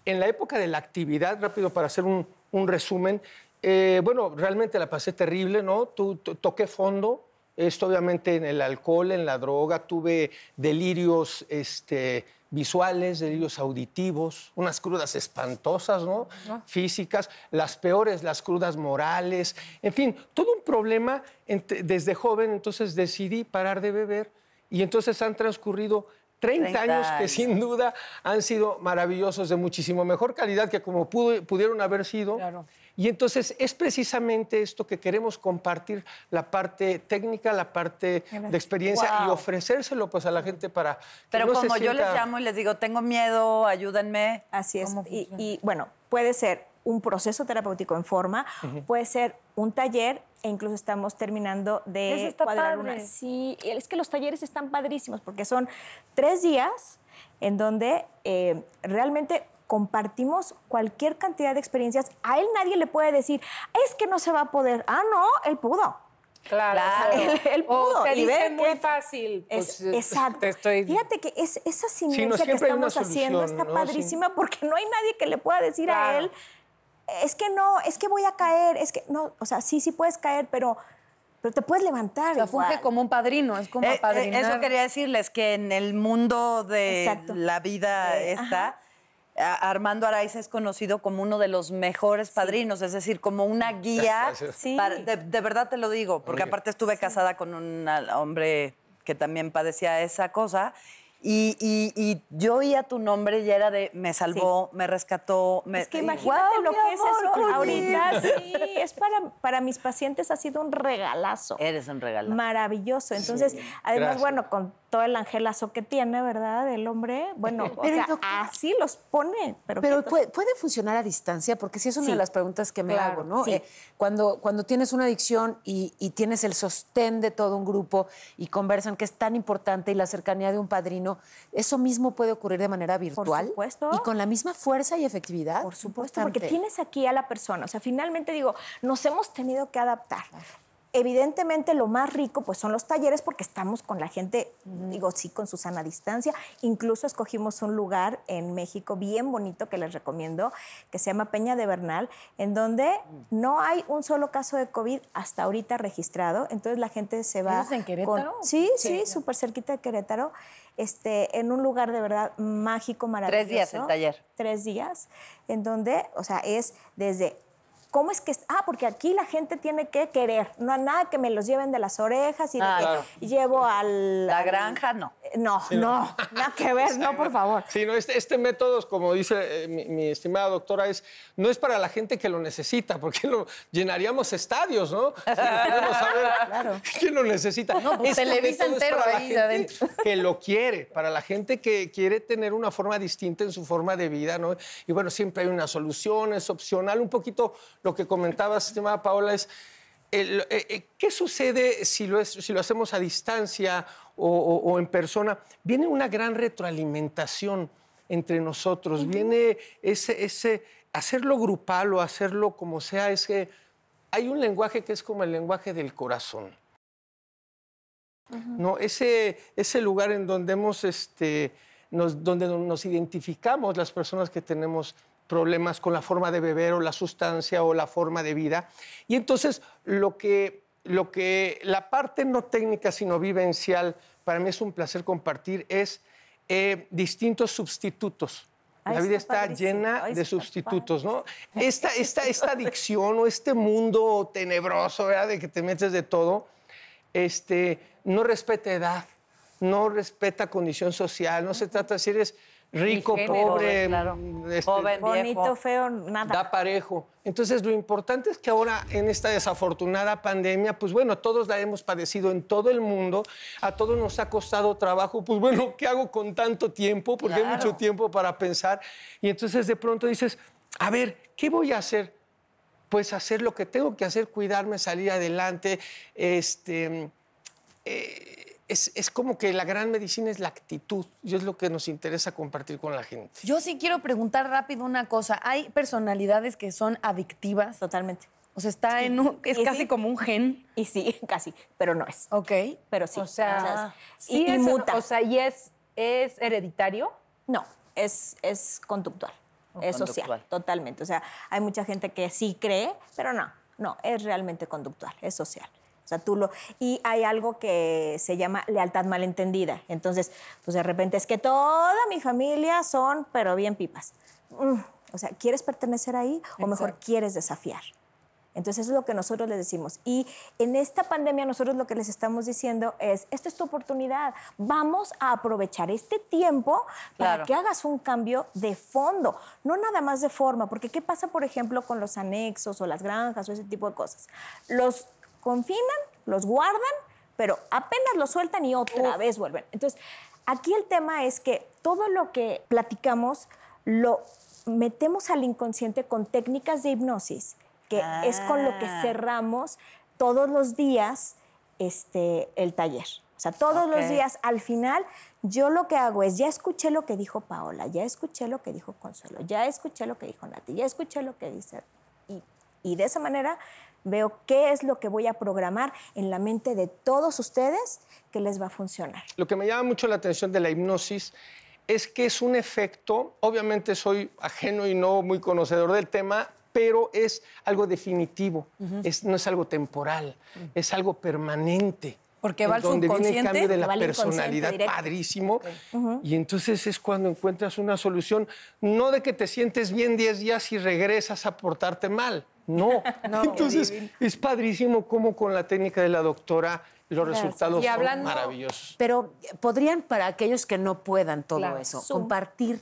en la época de la actividad, rápido para hacer un, un resumen, eh, bueno, realmente la pasé terrible, ¿no? Tu- toqué fondo, esto obviamente en el alcohol, en la droga, tuve delirios este, visuales, delirios auditivos, unas crudas espantosas, ¿no? Físicas, las peores, las crudas morales, en fin, todo un problema desde joven, entonces decidí parar de beber y entonces han transcurrido 30,
30
años que sin duda han sido maravillosos, de muchísimo mejor calidad que como pudo- pudieron haber sido.
Claro.
Y entonces es precisamente esto que queremos compartir, la parte técnica, la parte de experiencia y ofrecérselo pues a la gente para que
Pero
no se
como yo les llamo y les digo, tengo miedo, ayúdenme.
Así es.
¿Cómo
Y, bueno, puede ser un proceso terapéutico en forma, puede ser un taller e incluso estamos terminando de
está
cuadrar
padre.
una. Sí, es que los talleres están padrísimos porque son tres días en donde eh, realmente compartimos cualquier cantidad de experiencias. A él nadie le puede decir, es que no se va a poder. Ah, no, él pudo.
Claro.
Él, él pudo.
O se dice muy fácil.
Es-
pues, eh,
exacto.
te estoy-
Fíjate que es, esa sinergia
no,
que estamos haciendo está
¿no?
padrísima porque no hay nadie que le pueda decir a él, es que no, es que voy a caer, es que no, o sea, sí, sí puedes caer, pero, pero te puedes levantar.
O sea, funge como un padrino, es como
Eh, eh,
apadrinar.
eso quería decirles, que en el mundo de
Exacto.
la vida
Eh,
esta, a- Armando Araiza es conocido como uno de los mejores padrinos, es decir, como una guía.
Gracias.
Sí.
para- de, de verdad te lo digo, porque aparte estuve casada con un hombre que también padecía esa cosa. Y, y- y yo oía tu nombre y era de me salvó, me rescató. Me,
Es que imagínate
¡guau,
lo que es eso. Ahorita sí, es para, para mis pacientes ha sido un regalazo.
Eres un regalo.
Maravilloso. Entonces, además,
Gracias.
bueno, con todo el angelazo que tiene, ¿verdad? El hombre, bueno, o
Pero,
sea,
doctor-
así los pone. Pero,
puede, puede funcionar a distancia, porque sí es una
Sí.
de las preguntas que me
Claro,
hago, ¿no?
sí.
Eh, cuando, cuando tienes una adicción y, y tienes el sostén de todo un grupo y conversan, que es tan importante, y la cercanía de un padrino, ¿eso mismo puede ocurrir de manera virtual?
supuesto.
Y con la misma fuerza y efectividad.
Por supuesto, porque tienes aquí a la persona. O sea, finalmente digo, nos hemos tenido que adaptar. Evidentemente lo más rico pues son los talleres porque estamos con la gente, digo, sí, con su sana distancia. Incluso escogimos un lugar en México bien bonito que les recomiendo, que se llama Peña de Bernal, en donde no hay un solo caso de COVID hasta ahorita registrado. Entonces la gente se va...
¿Eso es en
con-
Querétaro?
sí, sí, súper cerquita de Querétaro, este, en un lugar de verdad mágico, maravilloso.
Tres días el taller.
Tres días, en donde, o sea, es desde... ¿Cómo es que.? Ah, porque aquí la gente tiene que querer. No hay nada que me los lleven de las orejas y de
Ah,
que
claro.
llevo al.
La granja, no.
No, no, nada que ver, no, por favor.
Sí, no, este, este método, como dice eh, mi, mi estimada doctora, es, no es para la gente que lo necesita, porque lo, llenaríamos estadios, ¿no? Si queremos saber quién lo necesita.
No, pues, Televisa
es
entero
para la
ahí
gente
adentro.
Que lo quiere, para la gente que quiere tener una forma distinta en su forma de vida, ¿no? Y bueno, siempre hay una solución, es opcional. Un poquito lo que comentabas, estimada Paola, es el- eh, eh, ¿Qué sucede si lo, es- si lo hacemos a distancia o, o- o en persona? Viene una gran retroalimentación entre nosotros, viene ese, ese, hacerlo grupal o hacerlo como sea, es que hay un lenguaje que es como el lenguaje del corazón. ¿no? Ese, ese lugar en donde hemos, este, nos, donde nos identificamos las personas que tenemos problemas con la forma de beber o la sustancia o la forma de vida. Y entonces lo que, lo que la parte no técnica, sino vivencial, para mí es un placer compartir, es eh, distintos sustitutos.
Ay,
la vida
está
llena
Ay,
de sustitutos, ¿no? Esta, esta, esta adicción o este mundo tenebroso, ¿verdad? De que te metes de todo, este, no respeta edad, no respeta condición social, no se trata de si eres rico,
género,
pobre,
claro.
este,
Joven,
Bonito, feo, nada.
da parejo. Entonces, lo importante es que ahora, en esta desafortunada pandemia, pues bueno, todos la hemos padecido en todo el mundo, a todos nos ha costado trabajo, pues bueno, ¿qué hago con tanto tiempo? Porque hay mucho tiempo para pensar. Y entonces de pronto dices, a ver, ¿qué voy a hacer? Pues hacer lo que tengo que hacer, cuidarme, salir adelante. Este, eh, es, es como que la gran medicina es la actitud, y es lo que nos interesa compartir con la gente.
Yo sí quiero preguntar rápido una cosa. Hay personalidades que son adictivas.
Totalmente.
O sea, está en un, es
Y
casi
sí.
como un gen.
Y sí, casi, pero no es.
Ok.
Pero sí.
O sea,
y,
sí
y
es,
muta.
O sea, ¿y es, es hereditario?
No, es, es conductual, es social, totalmente. O sea, hay mucha gente que sí cree, pero no, no, es realmente conductual, es social. Sea, tú lo... Y hay algo que se llama lealtad malentendida. Entonces, pues de repente es que toda mi familia son, pero bien pipas. Mm, O sea, ¿quieres pertenecer ahí o mejor quieres desafiar? Entonces, eso es lo que nosotros les decimos. Y en esta pandemia, nosotros lo que les estamos diciendo es, esta es tu oportunidad. Vamos a aprovechar este tiempo para
Claro.
que hagas un cambio de fondo, no nada más de forma. Porque, ¿qué pasa, por ejemplo, con los anexos o las granjas o ese tipo de cosas? Los confinan, los guardan, pero apenas los sueltan y otra vez vuelven. Entonces, aquí el tema es que todo lo que platicamos lo metemos al inconsciente con técnicas de hipnosis, que es con lo que
Ah.
cerramos todos los días este, el taller. O sea, todos los días, al final, yo lo que hago es, ya escuché lo que dijo Paola, ya escuché lo que dijo Consuelo, ya escuché lo que dijo Nati, ya escuché lo que dice... Y, y de esa manera veo qué es lo que voy a programar en la mente de todos ustedes que les va a funcionar.
Lo que me llama mucho la atención de la hipnosis es que es un efecto, obviamente soy ajeno y no muy conocedor del tema, pero es algo definitivo, es, no es algo temporal, es algo permanente.
Porque va al
donde viene el cambio de la personalidad padrísimo. Y entonces es cuando encuentras una solución, no de que te sientes bien 10 días y regresas a portarte mal. No. entonces es padrísimo cómo con la técnica de la doctora los resultados
Y hablando-
son maravillosos.
Pero podrían, para aquellos que no puedan todo
Claro.
eso,
Zoom.
compartir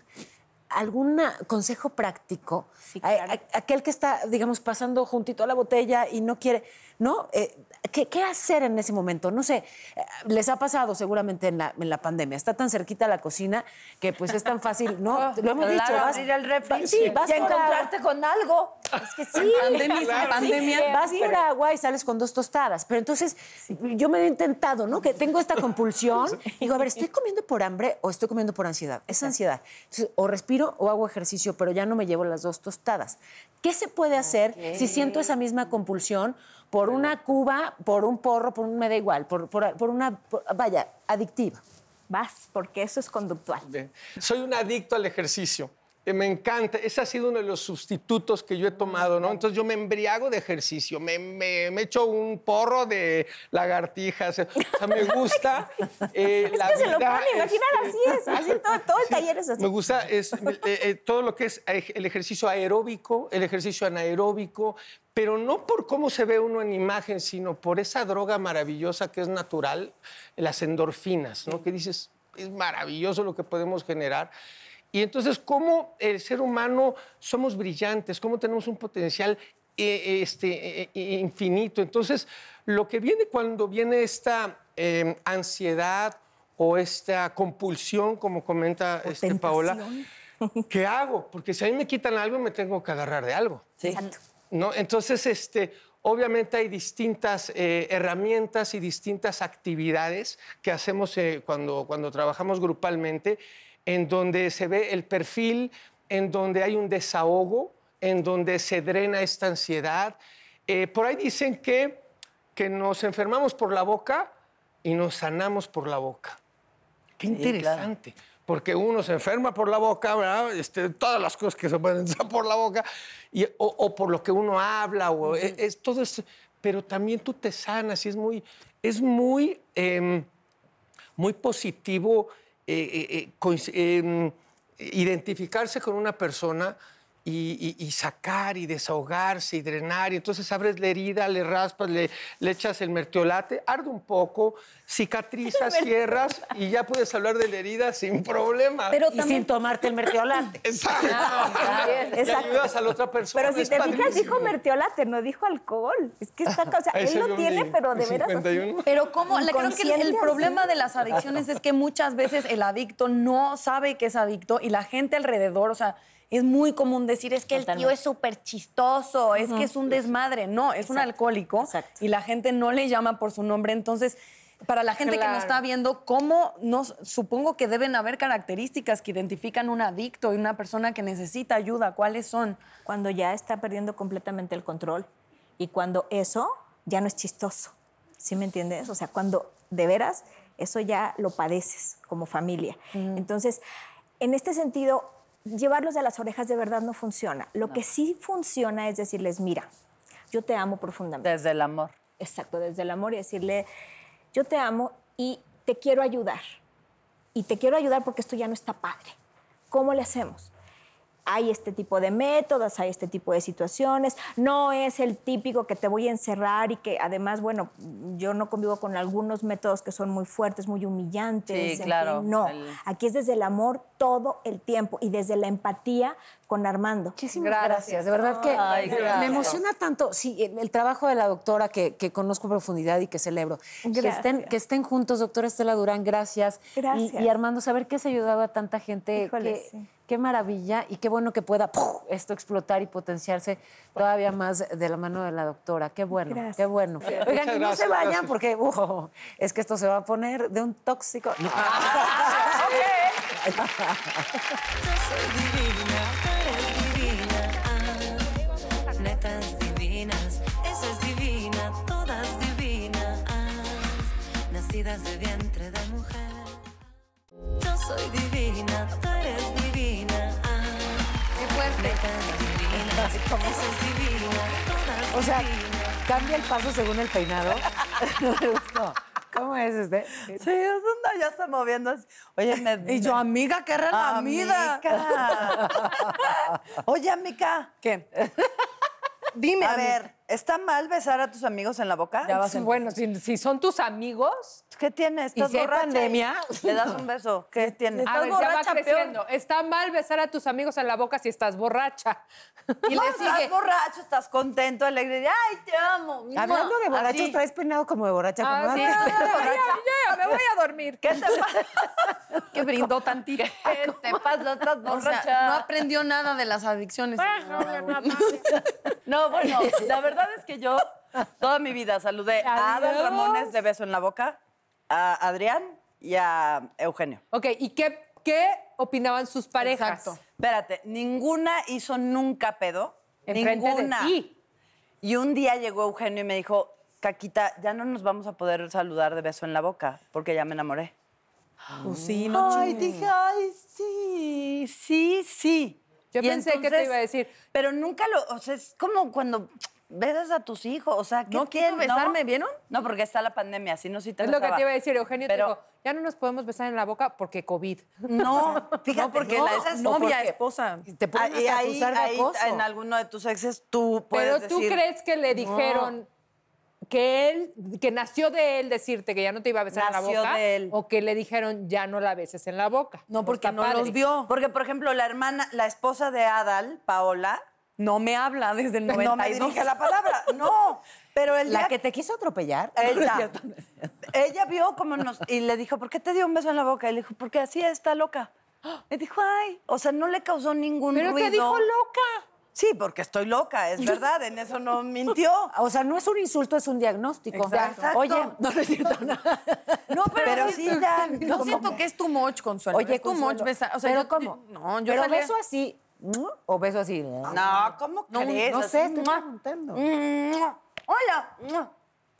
algún consejo práctico.
Sí,
A-
claro.
a- aquel que está, digamos, pasando juntito a la botella y no quiere, ¿no? Eh, ¿qué, qué hacer en ese momento? No sé, eh, les ha pasado seguramente en la, en la pandemia. Está tan cerquita la cocina que pues es tan fácil, ¿no? Lo hemos dicho. Vas-
abrir el refri
sí, vas
y encontrarte con algo.
es que sí.
pandemia,
Claro.
pandemia.
Sí, Vas por agua y sales con dos tostadas. Pero entonces, yo me he intentado, ¿no? Que tengo esta compulsión. Digo, a ver, ¿estoy comiendo por hambre o estoy comiendo por ansiedad? Es ansiedad. Entonces, o respiro o hago ejercicio, pero ya no me llevo las dos tostadas. ¿Qué se puede hacer si siento esa misma compulsión por una cuba, por un porro, por un, me da igual, por, por- por una, por- vaya, adictiva?
Vas, porque eso es conductual.
Bien. Soy un adicto al ejercicio. Eh, Me encanta. Ese ha sido uno de los sustitutos que yo he tomado, ¿no? Entonces yo me embriago de ejercicio, me, me, me echo un porro de lagartijas. O sea, me gusta eh,
Es
la
que se lo pueden imaginar,
este,
así es, así todo, todo el taller es así.
Me gusta es, eh, eh, todo lo que es el ejercicio aeróbico, el ejercicio anaeróbico, pero no por cómo se ve uno en imagen, sino por esa droga maravillosa que es natural, las endorfinas, ¿no? Que dices, es maravilloso lo que podemos generar. Y entonces, cómo el ser humano somos brillantes, cómo tenemos un potencial eh, este, eh, eh, infinito. Entonces, lo que viene cuando viene esta eh, ansiedad o esta compulsión, como comenta este, Paola, ¿qué hago? Porque si a mí me quitan algo, me tengo que agarrar de algo.
Exacto.
¿No? Entonces, este, obviamente hay distintas eh, herramientas y distintas actividades que hacemos eh, cuando, cuando trabajamos grupalmente, en donde se ve el perfil, en donde hay un desahogo, en donde se drena esta ansiedad. Eh, por ahí dicen que, que nos enfermamos por la boca y nos sanamos por la boca. Qué interesante. Porque uno se enferma por la boca, ¿verdad? Este, todas las cosas que se pueden hacer por la boca, y- o, o por lo que uno habla, o es, es todo esto. Pero también tú te sanas y es muy, es muy, em, muy positivo eh, eh, eh, em, identificarse con una persona y, y- y sacar y desahogarse y drenar. Y entonces abres la herida, le raspas, le, le echas el mertiolate, arde un poco, cicatrizas, cierras y ya puedes hablar de la herida sin problema.
Pero
Y
también
sin tomarte el mertiolate.
Exacto. Y
Exacto.
ayudas a la otra persona.
Pero si
es
te fijas, dijo mertiolate, no dijo alcohol. Es que está, o sea,
Ahí
él lo tiene, pero de veras. así.
51.
Pero cómo, le- creo que el, problema de las adicciones es que muchas veces el adicto no sabe que es adicto y la gente alrededor, o sea, es muy común decir es que el tío es súper chistoso, es que es un desmadre. No, es un alcohólico
exacto.
y la gente no le llama por su nombre. Entonces, para la gente que
Claro.
no está viendo, ¿cómo nos, supongo que deben haber características que identifican un adicto y una persona que necesita ayuda? ¿Cuáles son?
Cuando ya está perdiendo completamente el control y cuando eso ya no es chistoso. ¿Sí me entiendes? O sea, cuando de veras eso ya lo padeces como familia. Entonces, en este sentido, llevarlos de las orejas de verdad no funciona. Lo que sí funciona es decirles, mira, yo te amo profundamente.
Desde el amor.
Exacto, desde el amor y decirle, yo te amo y te quiero ayudar. Y te quiero ayudar porque esto ya no está padre. ¿Cómo le hacemos? Hay este tipo de métodos, hay este tipo de situaciones. No es el típico que te voy a encerrar y que además, bueno, yo no convivo con algunos métodos que son muy fuertes, muy humillantes.
Sí,
en fin,
claro,
no,
el-
aquí es desde el amor todo el tiempo y desde la empatía con Armando.
Muchísimas gracias. De verdad que
Ay,
me- emociona tanto sí, el, el trabajo de la doctora que, que conozco en profundidad y que celebro. Que estén, que estén juntos, doctora Estela Durán, gracias.
Gracias.
Y, Armando, saber que has ayudado a tanta gente.
Híjole,
qué,
sí.
qué maravilla y qué bueno que pueda ¡puf! esto explotar y potenciarse todavía más de la mano de la doctora. Qué bueno,
Gracias.
qué bueno. Oigan,
Muchas
y no se vayan
gracias.
porque uh, es que esto se va a poner de un tóxico. No.
Soy divina, tú eres divina. ah. Netas divinas, esa es divina, todas divinas. Nacidas de vientre de mujer. Yo soy divina, tú eres divina. ah.
Qué fuerte.
Netas divinas, esa es divina, todas
O sea,
divinas.
cambia el paso según el peinado. No me gustó. ¿Cómo es este?
Sí, es una, ya está moviendo. así. Oye, me...
Y yo, amiga, qué relamida.
Amica. Oye, amica.
¿Qué? Dime.
A
amiga.
ver, ¿está mal besar a tus amigos en la boca?
Ya vas a
Bueno, si, si son tus amigos,
¿Qué tienes?
¿Y si hay pandemia?
Le das un beso. ¿Qué tienes?
a ver, ya va
peor.
creciendo. Está mal besar a tus amigos en la boca si estás borracha.
Y le estás borracho, estás contento, alegre. ¡Ay, te amo!
Hablando de borrachos,
Así.
traes peinado como de borracha.
Ah,
como
sí. Ya, ya, me voy a dormir.
¿Qué te pasa?
Que brindó tantito.
¿Qué te pasa? Estás
O
borracha.
sea, no aprendió nada de las adicciones.
No, bueno, la verdad es que yo toda mi vida saludé a Adal. Ramones de beso en la boca, a Adrián y a Eugenio.
Ok, ¿y qué, qué opinaban sus parejas?
Exacto.
Espérate, ninguna hizo nunca pedo.
Enfrente de
ninguna.
ti.
Y un día llegó Eugenio y me dijo, Caquita, ya no nos vamos a poder saludar de beso en la boca porque ya me enamoré.
Pues sí, no
Ay, dije, ay, sí, sí, sí.
Yo
Y
pensé que te iba a decir.
Pero nunca lo, o sea, es como cuando besas a tus hijos, o sea, ¿qué
¿No
tiene?
besarme, vieron?
No, porque está la pandemia, si no, sí te
Es lo que te iba a decir, Eugenio
Pero-
te dijo, ya no nos podemos besar en la boca porque COVID.
No, fíjate,
No, porque
no,
la
esas-
novia,
porque-
esposa.
Te pueden
Ahí,
hasta
ahí,
acusar de
ahí,
acoso.
en alguno de tus exes tú puedes
Pero tú
decir,
crees que le dijeron que él, que nació de él decirte que ya no te iba a besar en la boca.
de él.
O que le dijeron ya no la beses en la boca.
No, porque
está
no
padre.
los vio.
Porque, por ejemplo, la hermana, la esposa de Adal, Paola,
No me habla desde el 92.
no me dirige la palabra, no, pero el
La
día
que te quiso atropellar.
Ella. ella vio cómo nos. Y le dijo, ¿por qué te dio un beso en la boca? Y le dijo, porque así está loca. Le dijo, ay. O sea, no le causó ningún
Pero
ruido.
te dijo loca.
Sí, porque estoy loca, es verdad, en eso no mintió.
O sea, no es un insulto, es un diagnóstico.
Exacto.
Oye, no, no es cierto. no.
No, pero,
Pero
sí,
ya. Como-
siento que es too much, Consuelo.
Oye,
es too
Consuelo,
much besar. O sea,
¿pero
yo-
cómo?
No, yo
Pero
salía-
beso así, ¿no? O beso así.
No, ¿cómo
No,
crees?
no sé, estoy preguntando.
¡mua! Hola.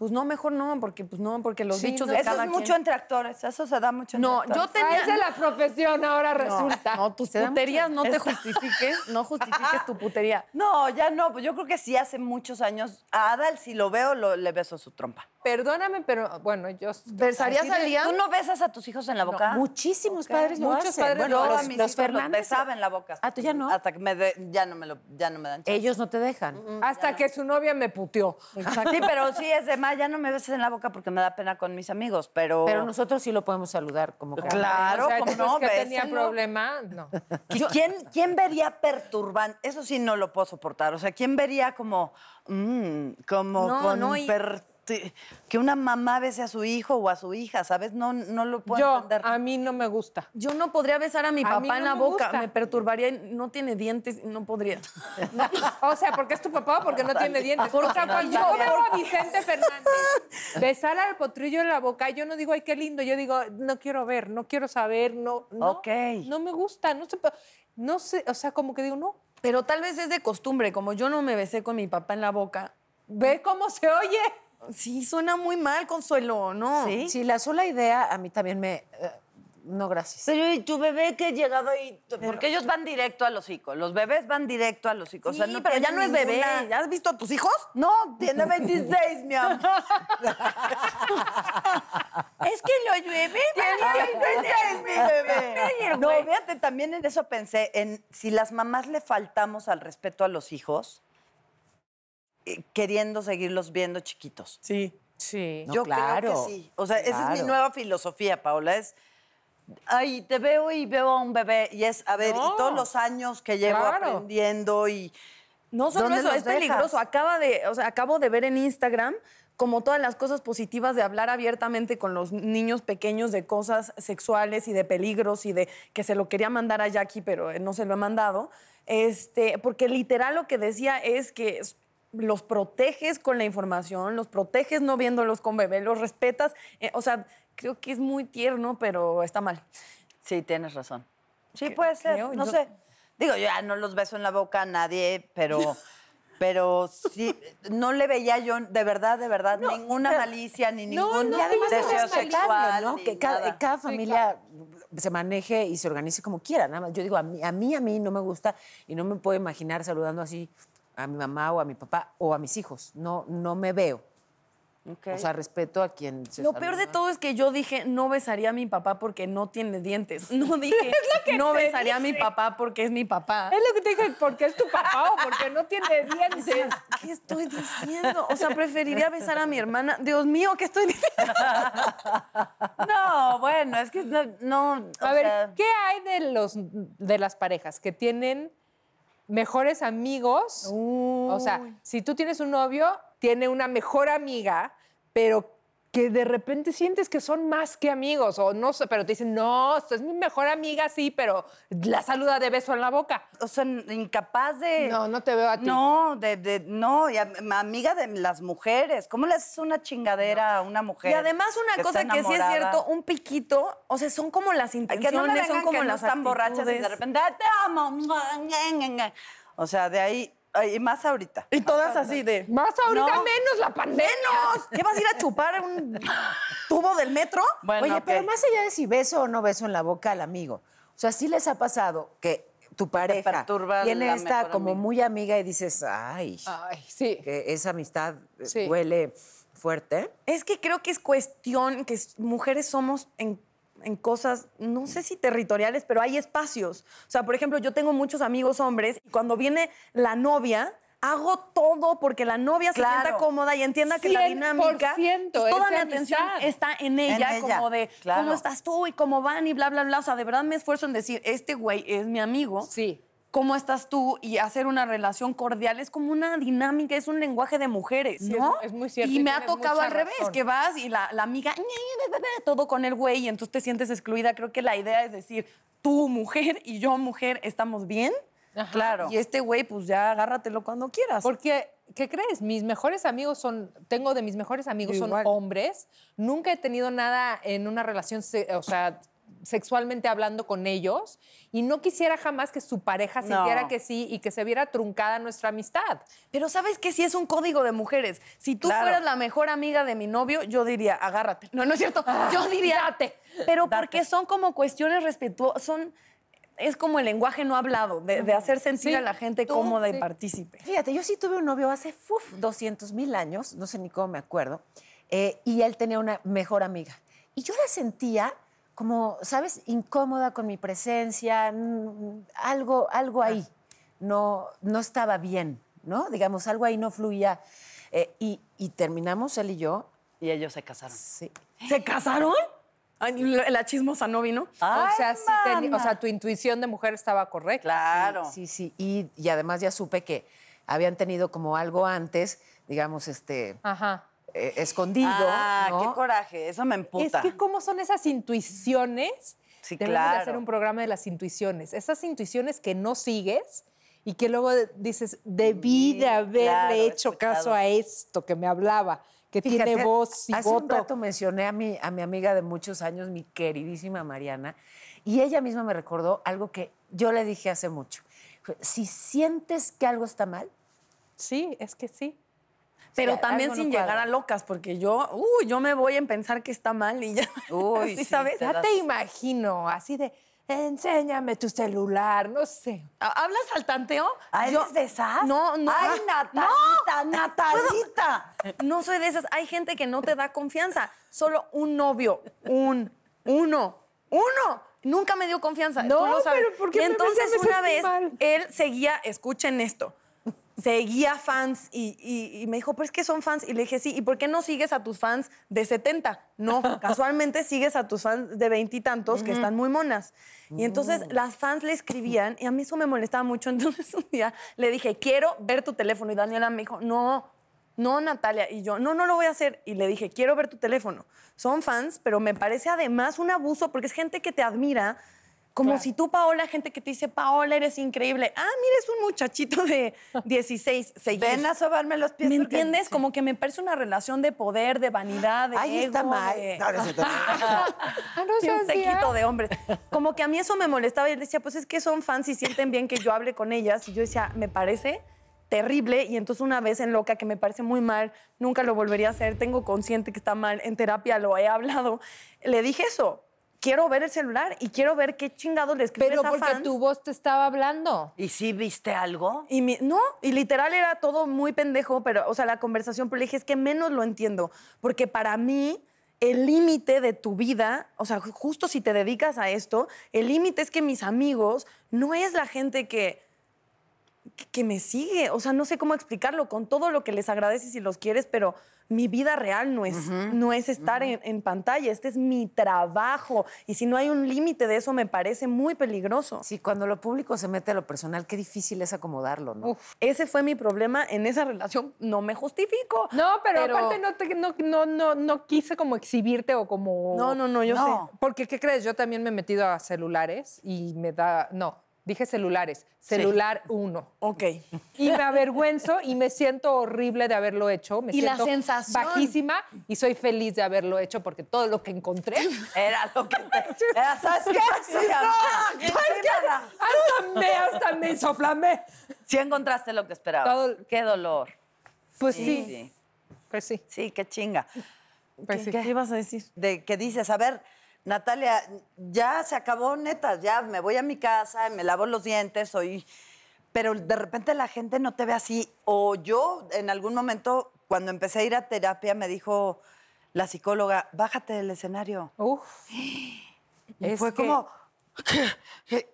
Pues no, mejor no, porque pues no, porque los
Sí,
dichos
no,
de
Eso
cada
es mucho entre actores, eso se da mucho entre
No,
actores.
yo
Ah,
tenía...
esa es la profesión ahora resulta.
No, tus puterías no te justifiques, no justifiques tu putería.
No, ya no, pues yo creo que sí hace muchos años. A Adal, si lo veo, lo- le beso su trompa.
Perdóname, pero bueno, yo...
¿Besarías día?
¿Tú no besas a tus hijos en la boca?
Muchísimos padres lo
Muchos
hacen.
padres
Bueno, los,
a mis
los
hijos
Fernández.
los besaba en la boca.
Ah, ¿tú ya no?
Hasta que me de- ya, no me lo, ya no me dan chance.
Ellos no te dejan.
Hasta que su novia me puteó.
Sí, pero sí es de más, ya no me beses en la boca porque me da pena con mis amigos, pero...
Pero nosotros sí lo podemos saludar como que-
Claro,
sea,
como
¿tú
no,
que tenía problema? No.
¿Qui- ¿Quién, ¿Quién vería perturbante? Eso sí no lo puedo soportar. O sea, ¿quién vería como, mm, como
No,
con
no, y-
que una mamá bese a su hijo o a su hija, ¿sabes? No, no lo puedo
Yo,
entender.
a mí no me gusta.
Yo no podría besar a mi
A
papá
mí no
en la
me
boca,
gusta.
me perturbaría, y no tiene dientes, no podría.
O sea, porque es tu papá o porque no tiene dientes. O sea, cuando yo veo a Vicente Fernández besar al potrillo en la boca, yo no digo, ay, qué lindo. Yo digo, no quiero ver, no quiero saber, no. no
Ok.
No me gusta, no sé. No sé, o sea, como que digo, no.
Pero tal vez es de costumbre, como yo no me besé con mi papá en la boca.
Ve cómo se oye.
Sí, suena muy mal, Consuelo, ¿no?
¿Sí?
Sí, la sola idea a mí también me... eh, no, gracias.
Pero y tu bebé que ha llegado ahí, porque ellos van directo al hocico, los bebés van directo al hocico. o sea, no
pero ya no es bebé.
ninguna-
¿Ya has visto a tus hijos?
No, tiene 26, mi amor.
Es que lo llueve.
Tiene 26, mi bebé. No, fíjate, también en eso pensé, en si las mamás le faltamos al respeto a los hijos, queriendo seguirlos viendo chiquitos.
Sí.
Sí.
No,
Yo
claro,
creo que sí. O sea, esa es mi nueva filosofía, Paola, es ay, te veo y veo a un bebé y es, a ver,
No.
y todos los años que llevo
Claro.
aprendiendo y...
No solo
¿Dónde
eso,
los
es peligroso. Acaba de, o sea, acabo de ver en Instagram como todas las cosas positivas de hablar abiertamente con los niños pequeños de cosas sexuales y de peligros y de que se lo quería mandar a Jackie, pero no se lo he mandado. Este, porque literal lo que decía es que los proteges con la información, los proteges no viéndolos con bebé, los respetas. eh, o sea, creo que es muy tierno, pero está mal.
Sí, tienes razón. Sí,
¿Qué-
puede ser,
creo?
no
Yo-
sé. Digo, yo ya no los beso en la boca a nadie, pero... Pero sí, no le veía yo, de verdad, de verdad, ninguna
pero-
malicia, ni
No,
ningún
no,
deseo sexual.
¿no?
ni
Que cada familia se maneje y se organice como quiera. Nada más. Yo digo, a mí, a mí, a mí no me gusta y no me puedo imaginar saludando así a mi mamá o a mi papá o a mis hijos. No, no me veo. O sea, respeto a quien se
Lo peor de todo es que yo dije, no besaría a mi papá porque no tiene dientes. No dije, no besaría a mi papá porque es mi papá.
Es lo que te dije, porque es tu papá o porque no tiene dientes.
¿Qué estoy diciendo? O sea, preferiría besar a mi hermana. Dios mío, ¿qué estoy diciendo?
No, bueno, es que no...
A ver,
sea,
¿qué hay de, los, de las parejas que tienen mejores amigos? O sea, si tú tienes un novio, tiene una mejor amiga, pero que de repente sientes que son más que amigos, o no sé, pero te dicen, no, esto es mi mejor amiga, sí, pero la saluda de beso en la boca.
o sea, incapaz de...
No, no te veo a ti.
No, de, de- no, y amiga de las mujeres. ¿Cómo le haces una chingadera a una mujer?
Y además una cosa que sí es cierto, un piquito, o sea, son como las intenciones,
que no me
son como
que no
las
están borrachas y de repente, "Ay, te amo. O sea, de ahí, ay, y más ahorita.
Y todas así de...
Más ahorita
No.
menos la pandemia.
¡Menos! ¿Qué vas a ir a chupar un tubo del metro?
Bueno,
Oye, pero más allá de si beso o no beso en la boca al amigo. O sea, sí les ha pasado que tu pareja tiene esta como
amiga.
muy amiga y dices, ay,
Ay, sí.
que esa amistad eh,
Sí.
huele fuerte.
Es que creo que es cuestión que mujeres somos en, en cosas, no sé si territoriales, pero hay espacios. O sea, por ejemplo, yo tengo muchos amigos hombres y cuando viene la novia, hago todo porque la novia se sienta cómoda y entienda que la
100%
dinámica, toda mi atención
amistad.
está en ella,
ella,
como de
claro.
cómo estás tú y cómo van y bla, bla, bla. O sea, de verdad me esfuerzo en decir, este güey es mi amigo.
Sí.
¿Cómo estás tú? Y hacer una relación cordial es como una dinámica, es un lenguaje de mujeres,
Sí,
¿no?
es- es muy cierto
Y
y
me ha tocado al revés,
razón.
que vas y la, la amiga, todo con el güey, y entonces te sientes excluida. Creo que la idea es decir, tú mujer y yo mujer estamos bien.
Claro.
Y este güey, pues ya agárratelo cuando quieras.
Porque, ¿qué crees? Mis mejores amigos son, tengo de mis mejores amigos son hombres. Nunca he tenido nada en una relación, o sea, sexualmente hablando con ellos. Y no quisiera jamás que su pareja
No.
sintiera que sí y que se viera truncada nuestra amistad.
Pero sabes que sí es un código de mujeres. Si tú
Claro.
fueras la mejor amiga de mi novio, yo diría, agárrate. No, no es cierto. Yo diría,
date.
Pero porque son como cuestiones respetuosas, son... Es como el lenguaje no hablado, de, de hacer sentir
Sí,
a la gente
tú,
cómoda y partícipe.
Fíjate, yo sí tuve un novio hace uf, 200 mil años, no sé ni cómo me acuerdo, eh, y él tenía una mejor amiga. Y yo la sentía como, ¿sabes?, incómoda con mi presencia, mm, algo, algo ahí. No, no estaba bien, ¿no? Digamos, algo ahí no fluía. Eh, y, y terminamos él y yo.
Y ellos se casaron.
Sí.
¿Se casaron? Ay, la la chismosa no vino.
o, sea, sí teni- o sea, tu intuición de mujer estaba correcta.
Claro.
Sí, sí. Y, y además ya supe que habían tenido como algo antes, digamos, este,
Ajá.
Eh, escondido.
Ah,
¿no?
qué coraje. Eso me emputa.
Es que cómo son esas intuiciones.
Sí,
Debemos de
claro.
hacer un programa de las intuiciones. Esas intuiciones que no sigues y que luego dices, debí de haberle
claro,
hecho caso a esto que me hablaba, que tiene voz y
hace un
voto.
rato mencioné a mi, a mi amiga de muchos años, mi queridísima Mariana, y ella misma me recordó algo que yo le dije hace mucho. Si sientes que algo está mal,
Sí, es que sí.
Pero
Sí,
también
no
sin llegar a locas, porque yo, uy, yo me voy en pensar que está mal y ya.
Uy,
¿Sí sabes?
Ya
das-
te imagino, así de, enséñame tu celular, no sé.
¿Hablas al tanteo?
¿Ah,
Yo-
eres de esas?
No, no.
¡Ay,
Ah,
Natalita, Natalita!
No soy de esas. Hay gente que no te da confianza. Solo un novio, un, uno, uno. Nunca me dio confianza.
No,
tú lo sabes.
pero ¿por qué
y
me
entonces
a
una
sentí
vez
mal?
él seguía, escuchen esto, seguía fans y, y- y me dijo, pero es que son fans. Y le dije, sí, ¿y por qué no sigues a tus fans de 70? No, casualmente sigues a tus fans de veintitantos que están muy monas. Y entonces las fans le escribían y a mí eso me molestaba mucho. Entonces un día le dije, quiero ver tu teléfono. Y Daniela me dijo, no, no, Natalia. Y yo, no, no lo voy a hacer. Y le dije, quiero ver tu teléfono. Son fans, pero me parece además un abuso porque es gente que te admira. Como si tú, Paola, gente que te dice, Paola, eres increíble. Ah, mira, es un muchachito de 16, seguir.
Ven a sobarme los pies.
¿Me entiendes? Como que me parece una relación de poder, de vanidad, de
Ahí está
ego,
mal.
de-
No, no.
Ah, no
un
tía.
de hombres. Como que a mí eso me molestaba y él decía, pues es que son fans y sienten bien que yo hable con ellas. Y yo decía, me parece terrible. Y entonces una vez en loca, que me parece muy mal, nunca lo volvería a hacer, tengo consciente que está mal, en terapia lo he hablado, le dije eso. Quiero ver el celular y quiero ver qué chingado le escribes
Pero
a
porque
fans.
tu voz te estaba hablando.
¿Y sí viste algo?
Y mi- no, y literal era todo muy pendejo, pero, o sea, la conversación, pero le dije, es que menos lo entiendo, porque para mí el límite de tu vida, o sea, ju- justo si te dedicas a esto, el límite es que mis amigos no es la gente que, que, que me sigue, o sea, no sé cómo explicarlo, con todo lo que les agradeces y los quieres, pero mi vida real no es, no es estar en, en pantalla, este es mi trabajo, y si no hay un límite de eso, me parece muy peligroso.
Sí, cuando lo público se mete a lo personal, qué difícil es acomodarlo, ¿no?
Ese fue mi problema en esa relación. No me justifico.
No, pero, aparte no, te- no, no, no, no quise como exhibirte o como...
No, no, no, yo
No.
sé.
Porque, ¿qué crees? Yo también me he metido a celulares y me da... No, dije celulares. Celular uno.
Ok.
Y me avergüenzo y me siento horrible de haberlo hecho. Me
Y la
siento
sensación.
bajísima y soy feliz de haberlo hecho porque todo lo que encontré...
Era lo que te... Era, ¿Sabes qué? Sí,
hasta me, hasta me insoflamé.
Sí encontraste lo que esperabas.
Todo-
Qué dolor.
Pues sí,
sí.
pues sí.
Sí, qué chinga.
Pues sí.
¿Qué ibas a decir?
De que dices, a ver, Natalia, ya se acabó, neta, ya me voy a mi casa, me lavo los dientes, soy... Pero de repente la gente no te ve así. O yo, en algún momento, cuando empecé a ir a terapia, me dijo la psicóloga, bájate del escenario.
Uf.
Y
Es
fue
que-
como...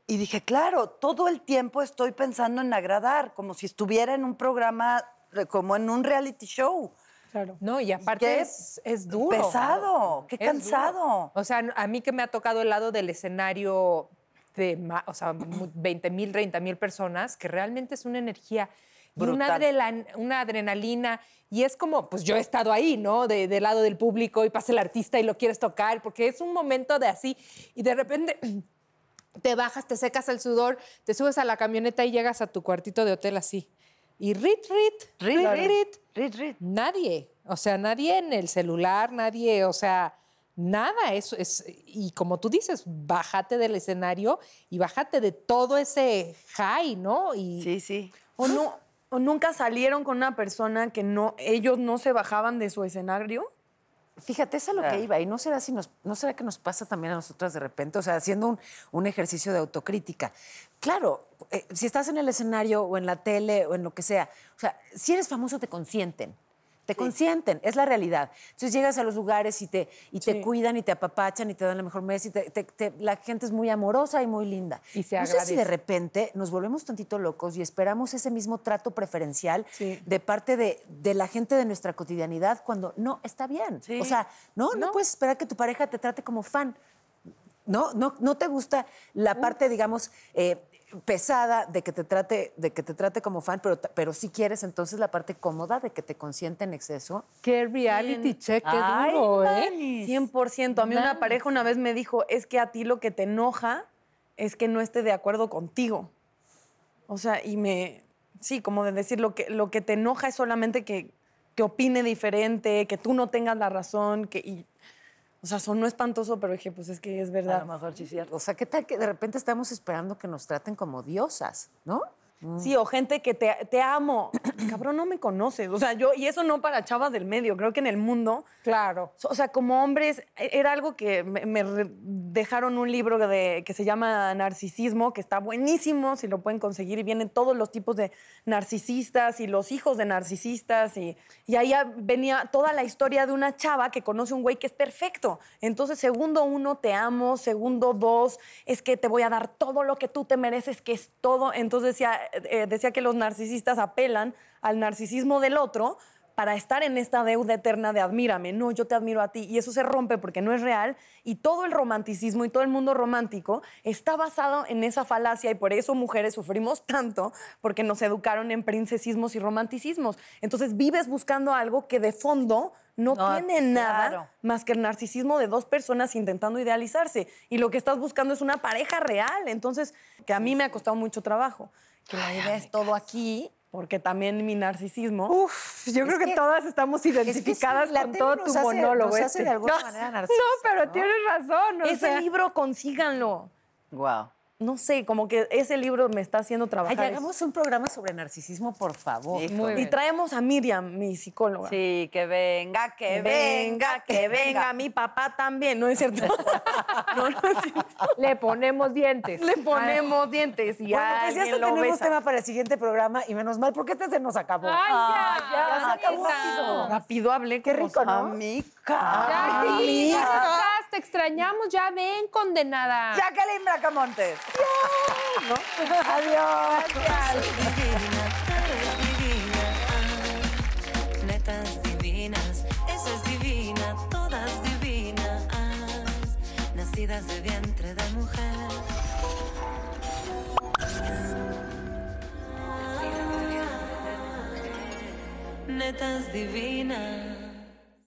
Y dije, claro, todo el tiempo estoy pensando en agradar, como si estuviera en un programa, como en un reality show.
Claro.
No, y aparte
Qué
es, es duro.
pesado, qué
Es
cansado.
duro. O sea, a mí que me ha tocado el lado del escenario de, o sea, mu- 20 mil, 30 mil personas, que realmente es una energía y una, adrelan- una adrenalina. Y es como, pues yo he estado ahí, ¿no? De- del lado del público y pasa el artista y lo quieres tocar, porque es un momento de así. Y de repente te bajas, te secas el sudor, te subes a la camioneta y llegas a tu cuartito de hotel así. Y rit, rit, rit,
Claro.
rit,
Rit, rit.
Nadie, o sea, nadie en el celular, nadie, o sea, nada, eso es, y como tú dices, bájate del escenario y bájate de todo ese high, ¿no? Y
Sí, sí.
O, no, o nunca salieron con una persona que no, ellos no se bajaban de su escenario.
Fíjate, eso es a lo
Claro.
que iba. Y no será, si nos, no será que nos pasa también a nosotras de repente, o sea, haciendo un, un ejercicio de autocrítica. Claro, eh, si estás en el escenario o en la tele o en lo que sea, o sea, si eres famoso te consienten. Te consienten, es la realidad. Entonces llegas a los lugares y te, y te cuidan y te apapachan y te dan la mejor mesa y te- te- te- la gente es muy amorosa y muy linda.
Y se
no sé si de repente nos volvemos tantito locos y esperamos ese mismo trato preferencial
Sí.
de parte de, de la gente de nuestra cotidianidad cuando no está bien. O sea, no, no, puedes esperar que tu pareja te trate como fan. No, no, no te gusta la parte, digamos, eh, pesada de que te trate, de que te trate como fan, pero, pero sí quieres entonces la parte cómoda de que te consiente en exceso.
qué reality check, qué
Ay,
duro, ¿eh?
Manis.
100%. A mí una pareja una vez me dijo, es que a ti lo que te enoja es que no esté de acuerdo contigo. O sea, y me, sí, como de decir, lo que, lo que te enoja es solamente que, que opine diferente, que tú no tengas la razón, que... y- o sea, sonó espantoso, pero dije, pues es que es
A
verdad.
lo mejor sí es cierto.
O sea, ¿qué tal que de repente estamos esperando que nos traten como diosas, no?
Sí, o gente que te, te amo. Cabrón, no me conoces. O sea, yo, y eso no para chavas del medio, creo que en el mundo
Claro.
O sea, como hombres, e- era algo que me, dejaron un libro de, que se llama Narcisismo, que está buenísimo, si lo pueden conseguir, y vienen todos los tipos de narcisistas y los hijos de narcisistas, y, y ahí venía toda la historia de una chava que conoce un güey que es perfecto. Entonces, segundo uno, te amo, segundo dos, es que te voy a dar todo lo que tú te mereces, que es todo. Entonces decía, eh, decía que los narcisistas apelan al narcisismo del otro para estar en esta deuda eterna de admírame, no, yo te admiro a ti. Y eso se rompe porque no es real. Y todo el romanticismo y todo el mundo romántico está basado en esa falacia y por eso mujeres sufrimos tanto porque nos educaron en princesismos y romanticismos. Entonces vives buscando algo que de fondo no, tiene nada más que el narcisismo de dos personas intentando idealizarse. Y lo que estás buscando es una pareja real. Entonces, que a mí me ha costado mucho trabajo. Que la idea es todo aquí, porque también mi narcisismo.
Uf, yo creo que,
que-
todas estamos
Es que sí,
identificadas con todo tu
hace-
monólogo.
nos hace
este.
de alguna
no,
manera
no, pero
¿no?
tienes razón.
Ese
sea,
libro consíganlo.
Wow.
No sé, como que ese libro me está haciendo
Ay,
trabajar.
hagamos un programa sobre narcisismo, por favor.
Muy
y
bien.
traemos a Miriam, mi psicóloga.
Sí, que venga, que
venga, que venga, mi papá también, ¿no es cierto? no, no es cierto.
Le ponemos dientes.
Le ponemos dientes y
Bueno, pues ya hasta
lo
tenemos
besa.
tema para el siguiente programa y menos mal, porque este se nos acabó.
Ay, ya, ya,
ya se acabó rápido.
Rápido hablé
Qué rico, ¿no?
Amiga.
Ya, sí, ya estás, te extrañamos, ya ven, condenada.
Jacqueline Bracamontes.
Adiós.
Netas divinas, esa es divina, todas divinas, nacidas de vientre de mujer. Netas divinas.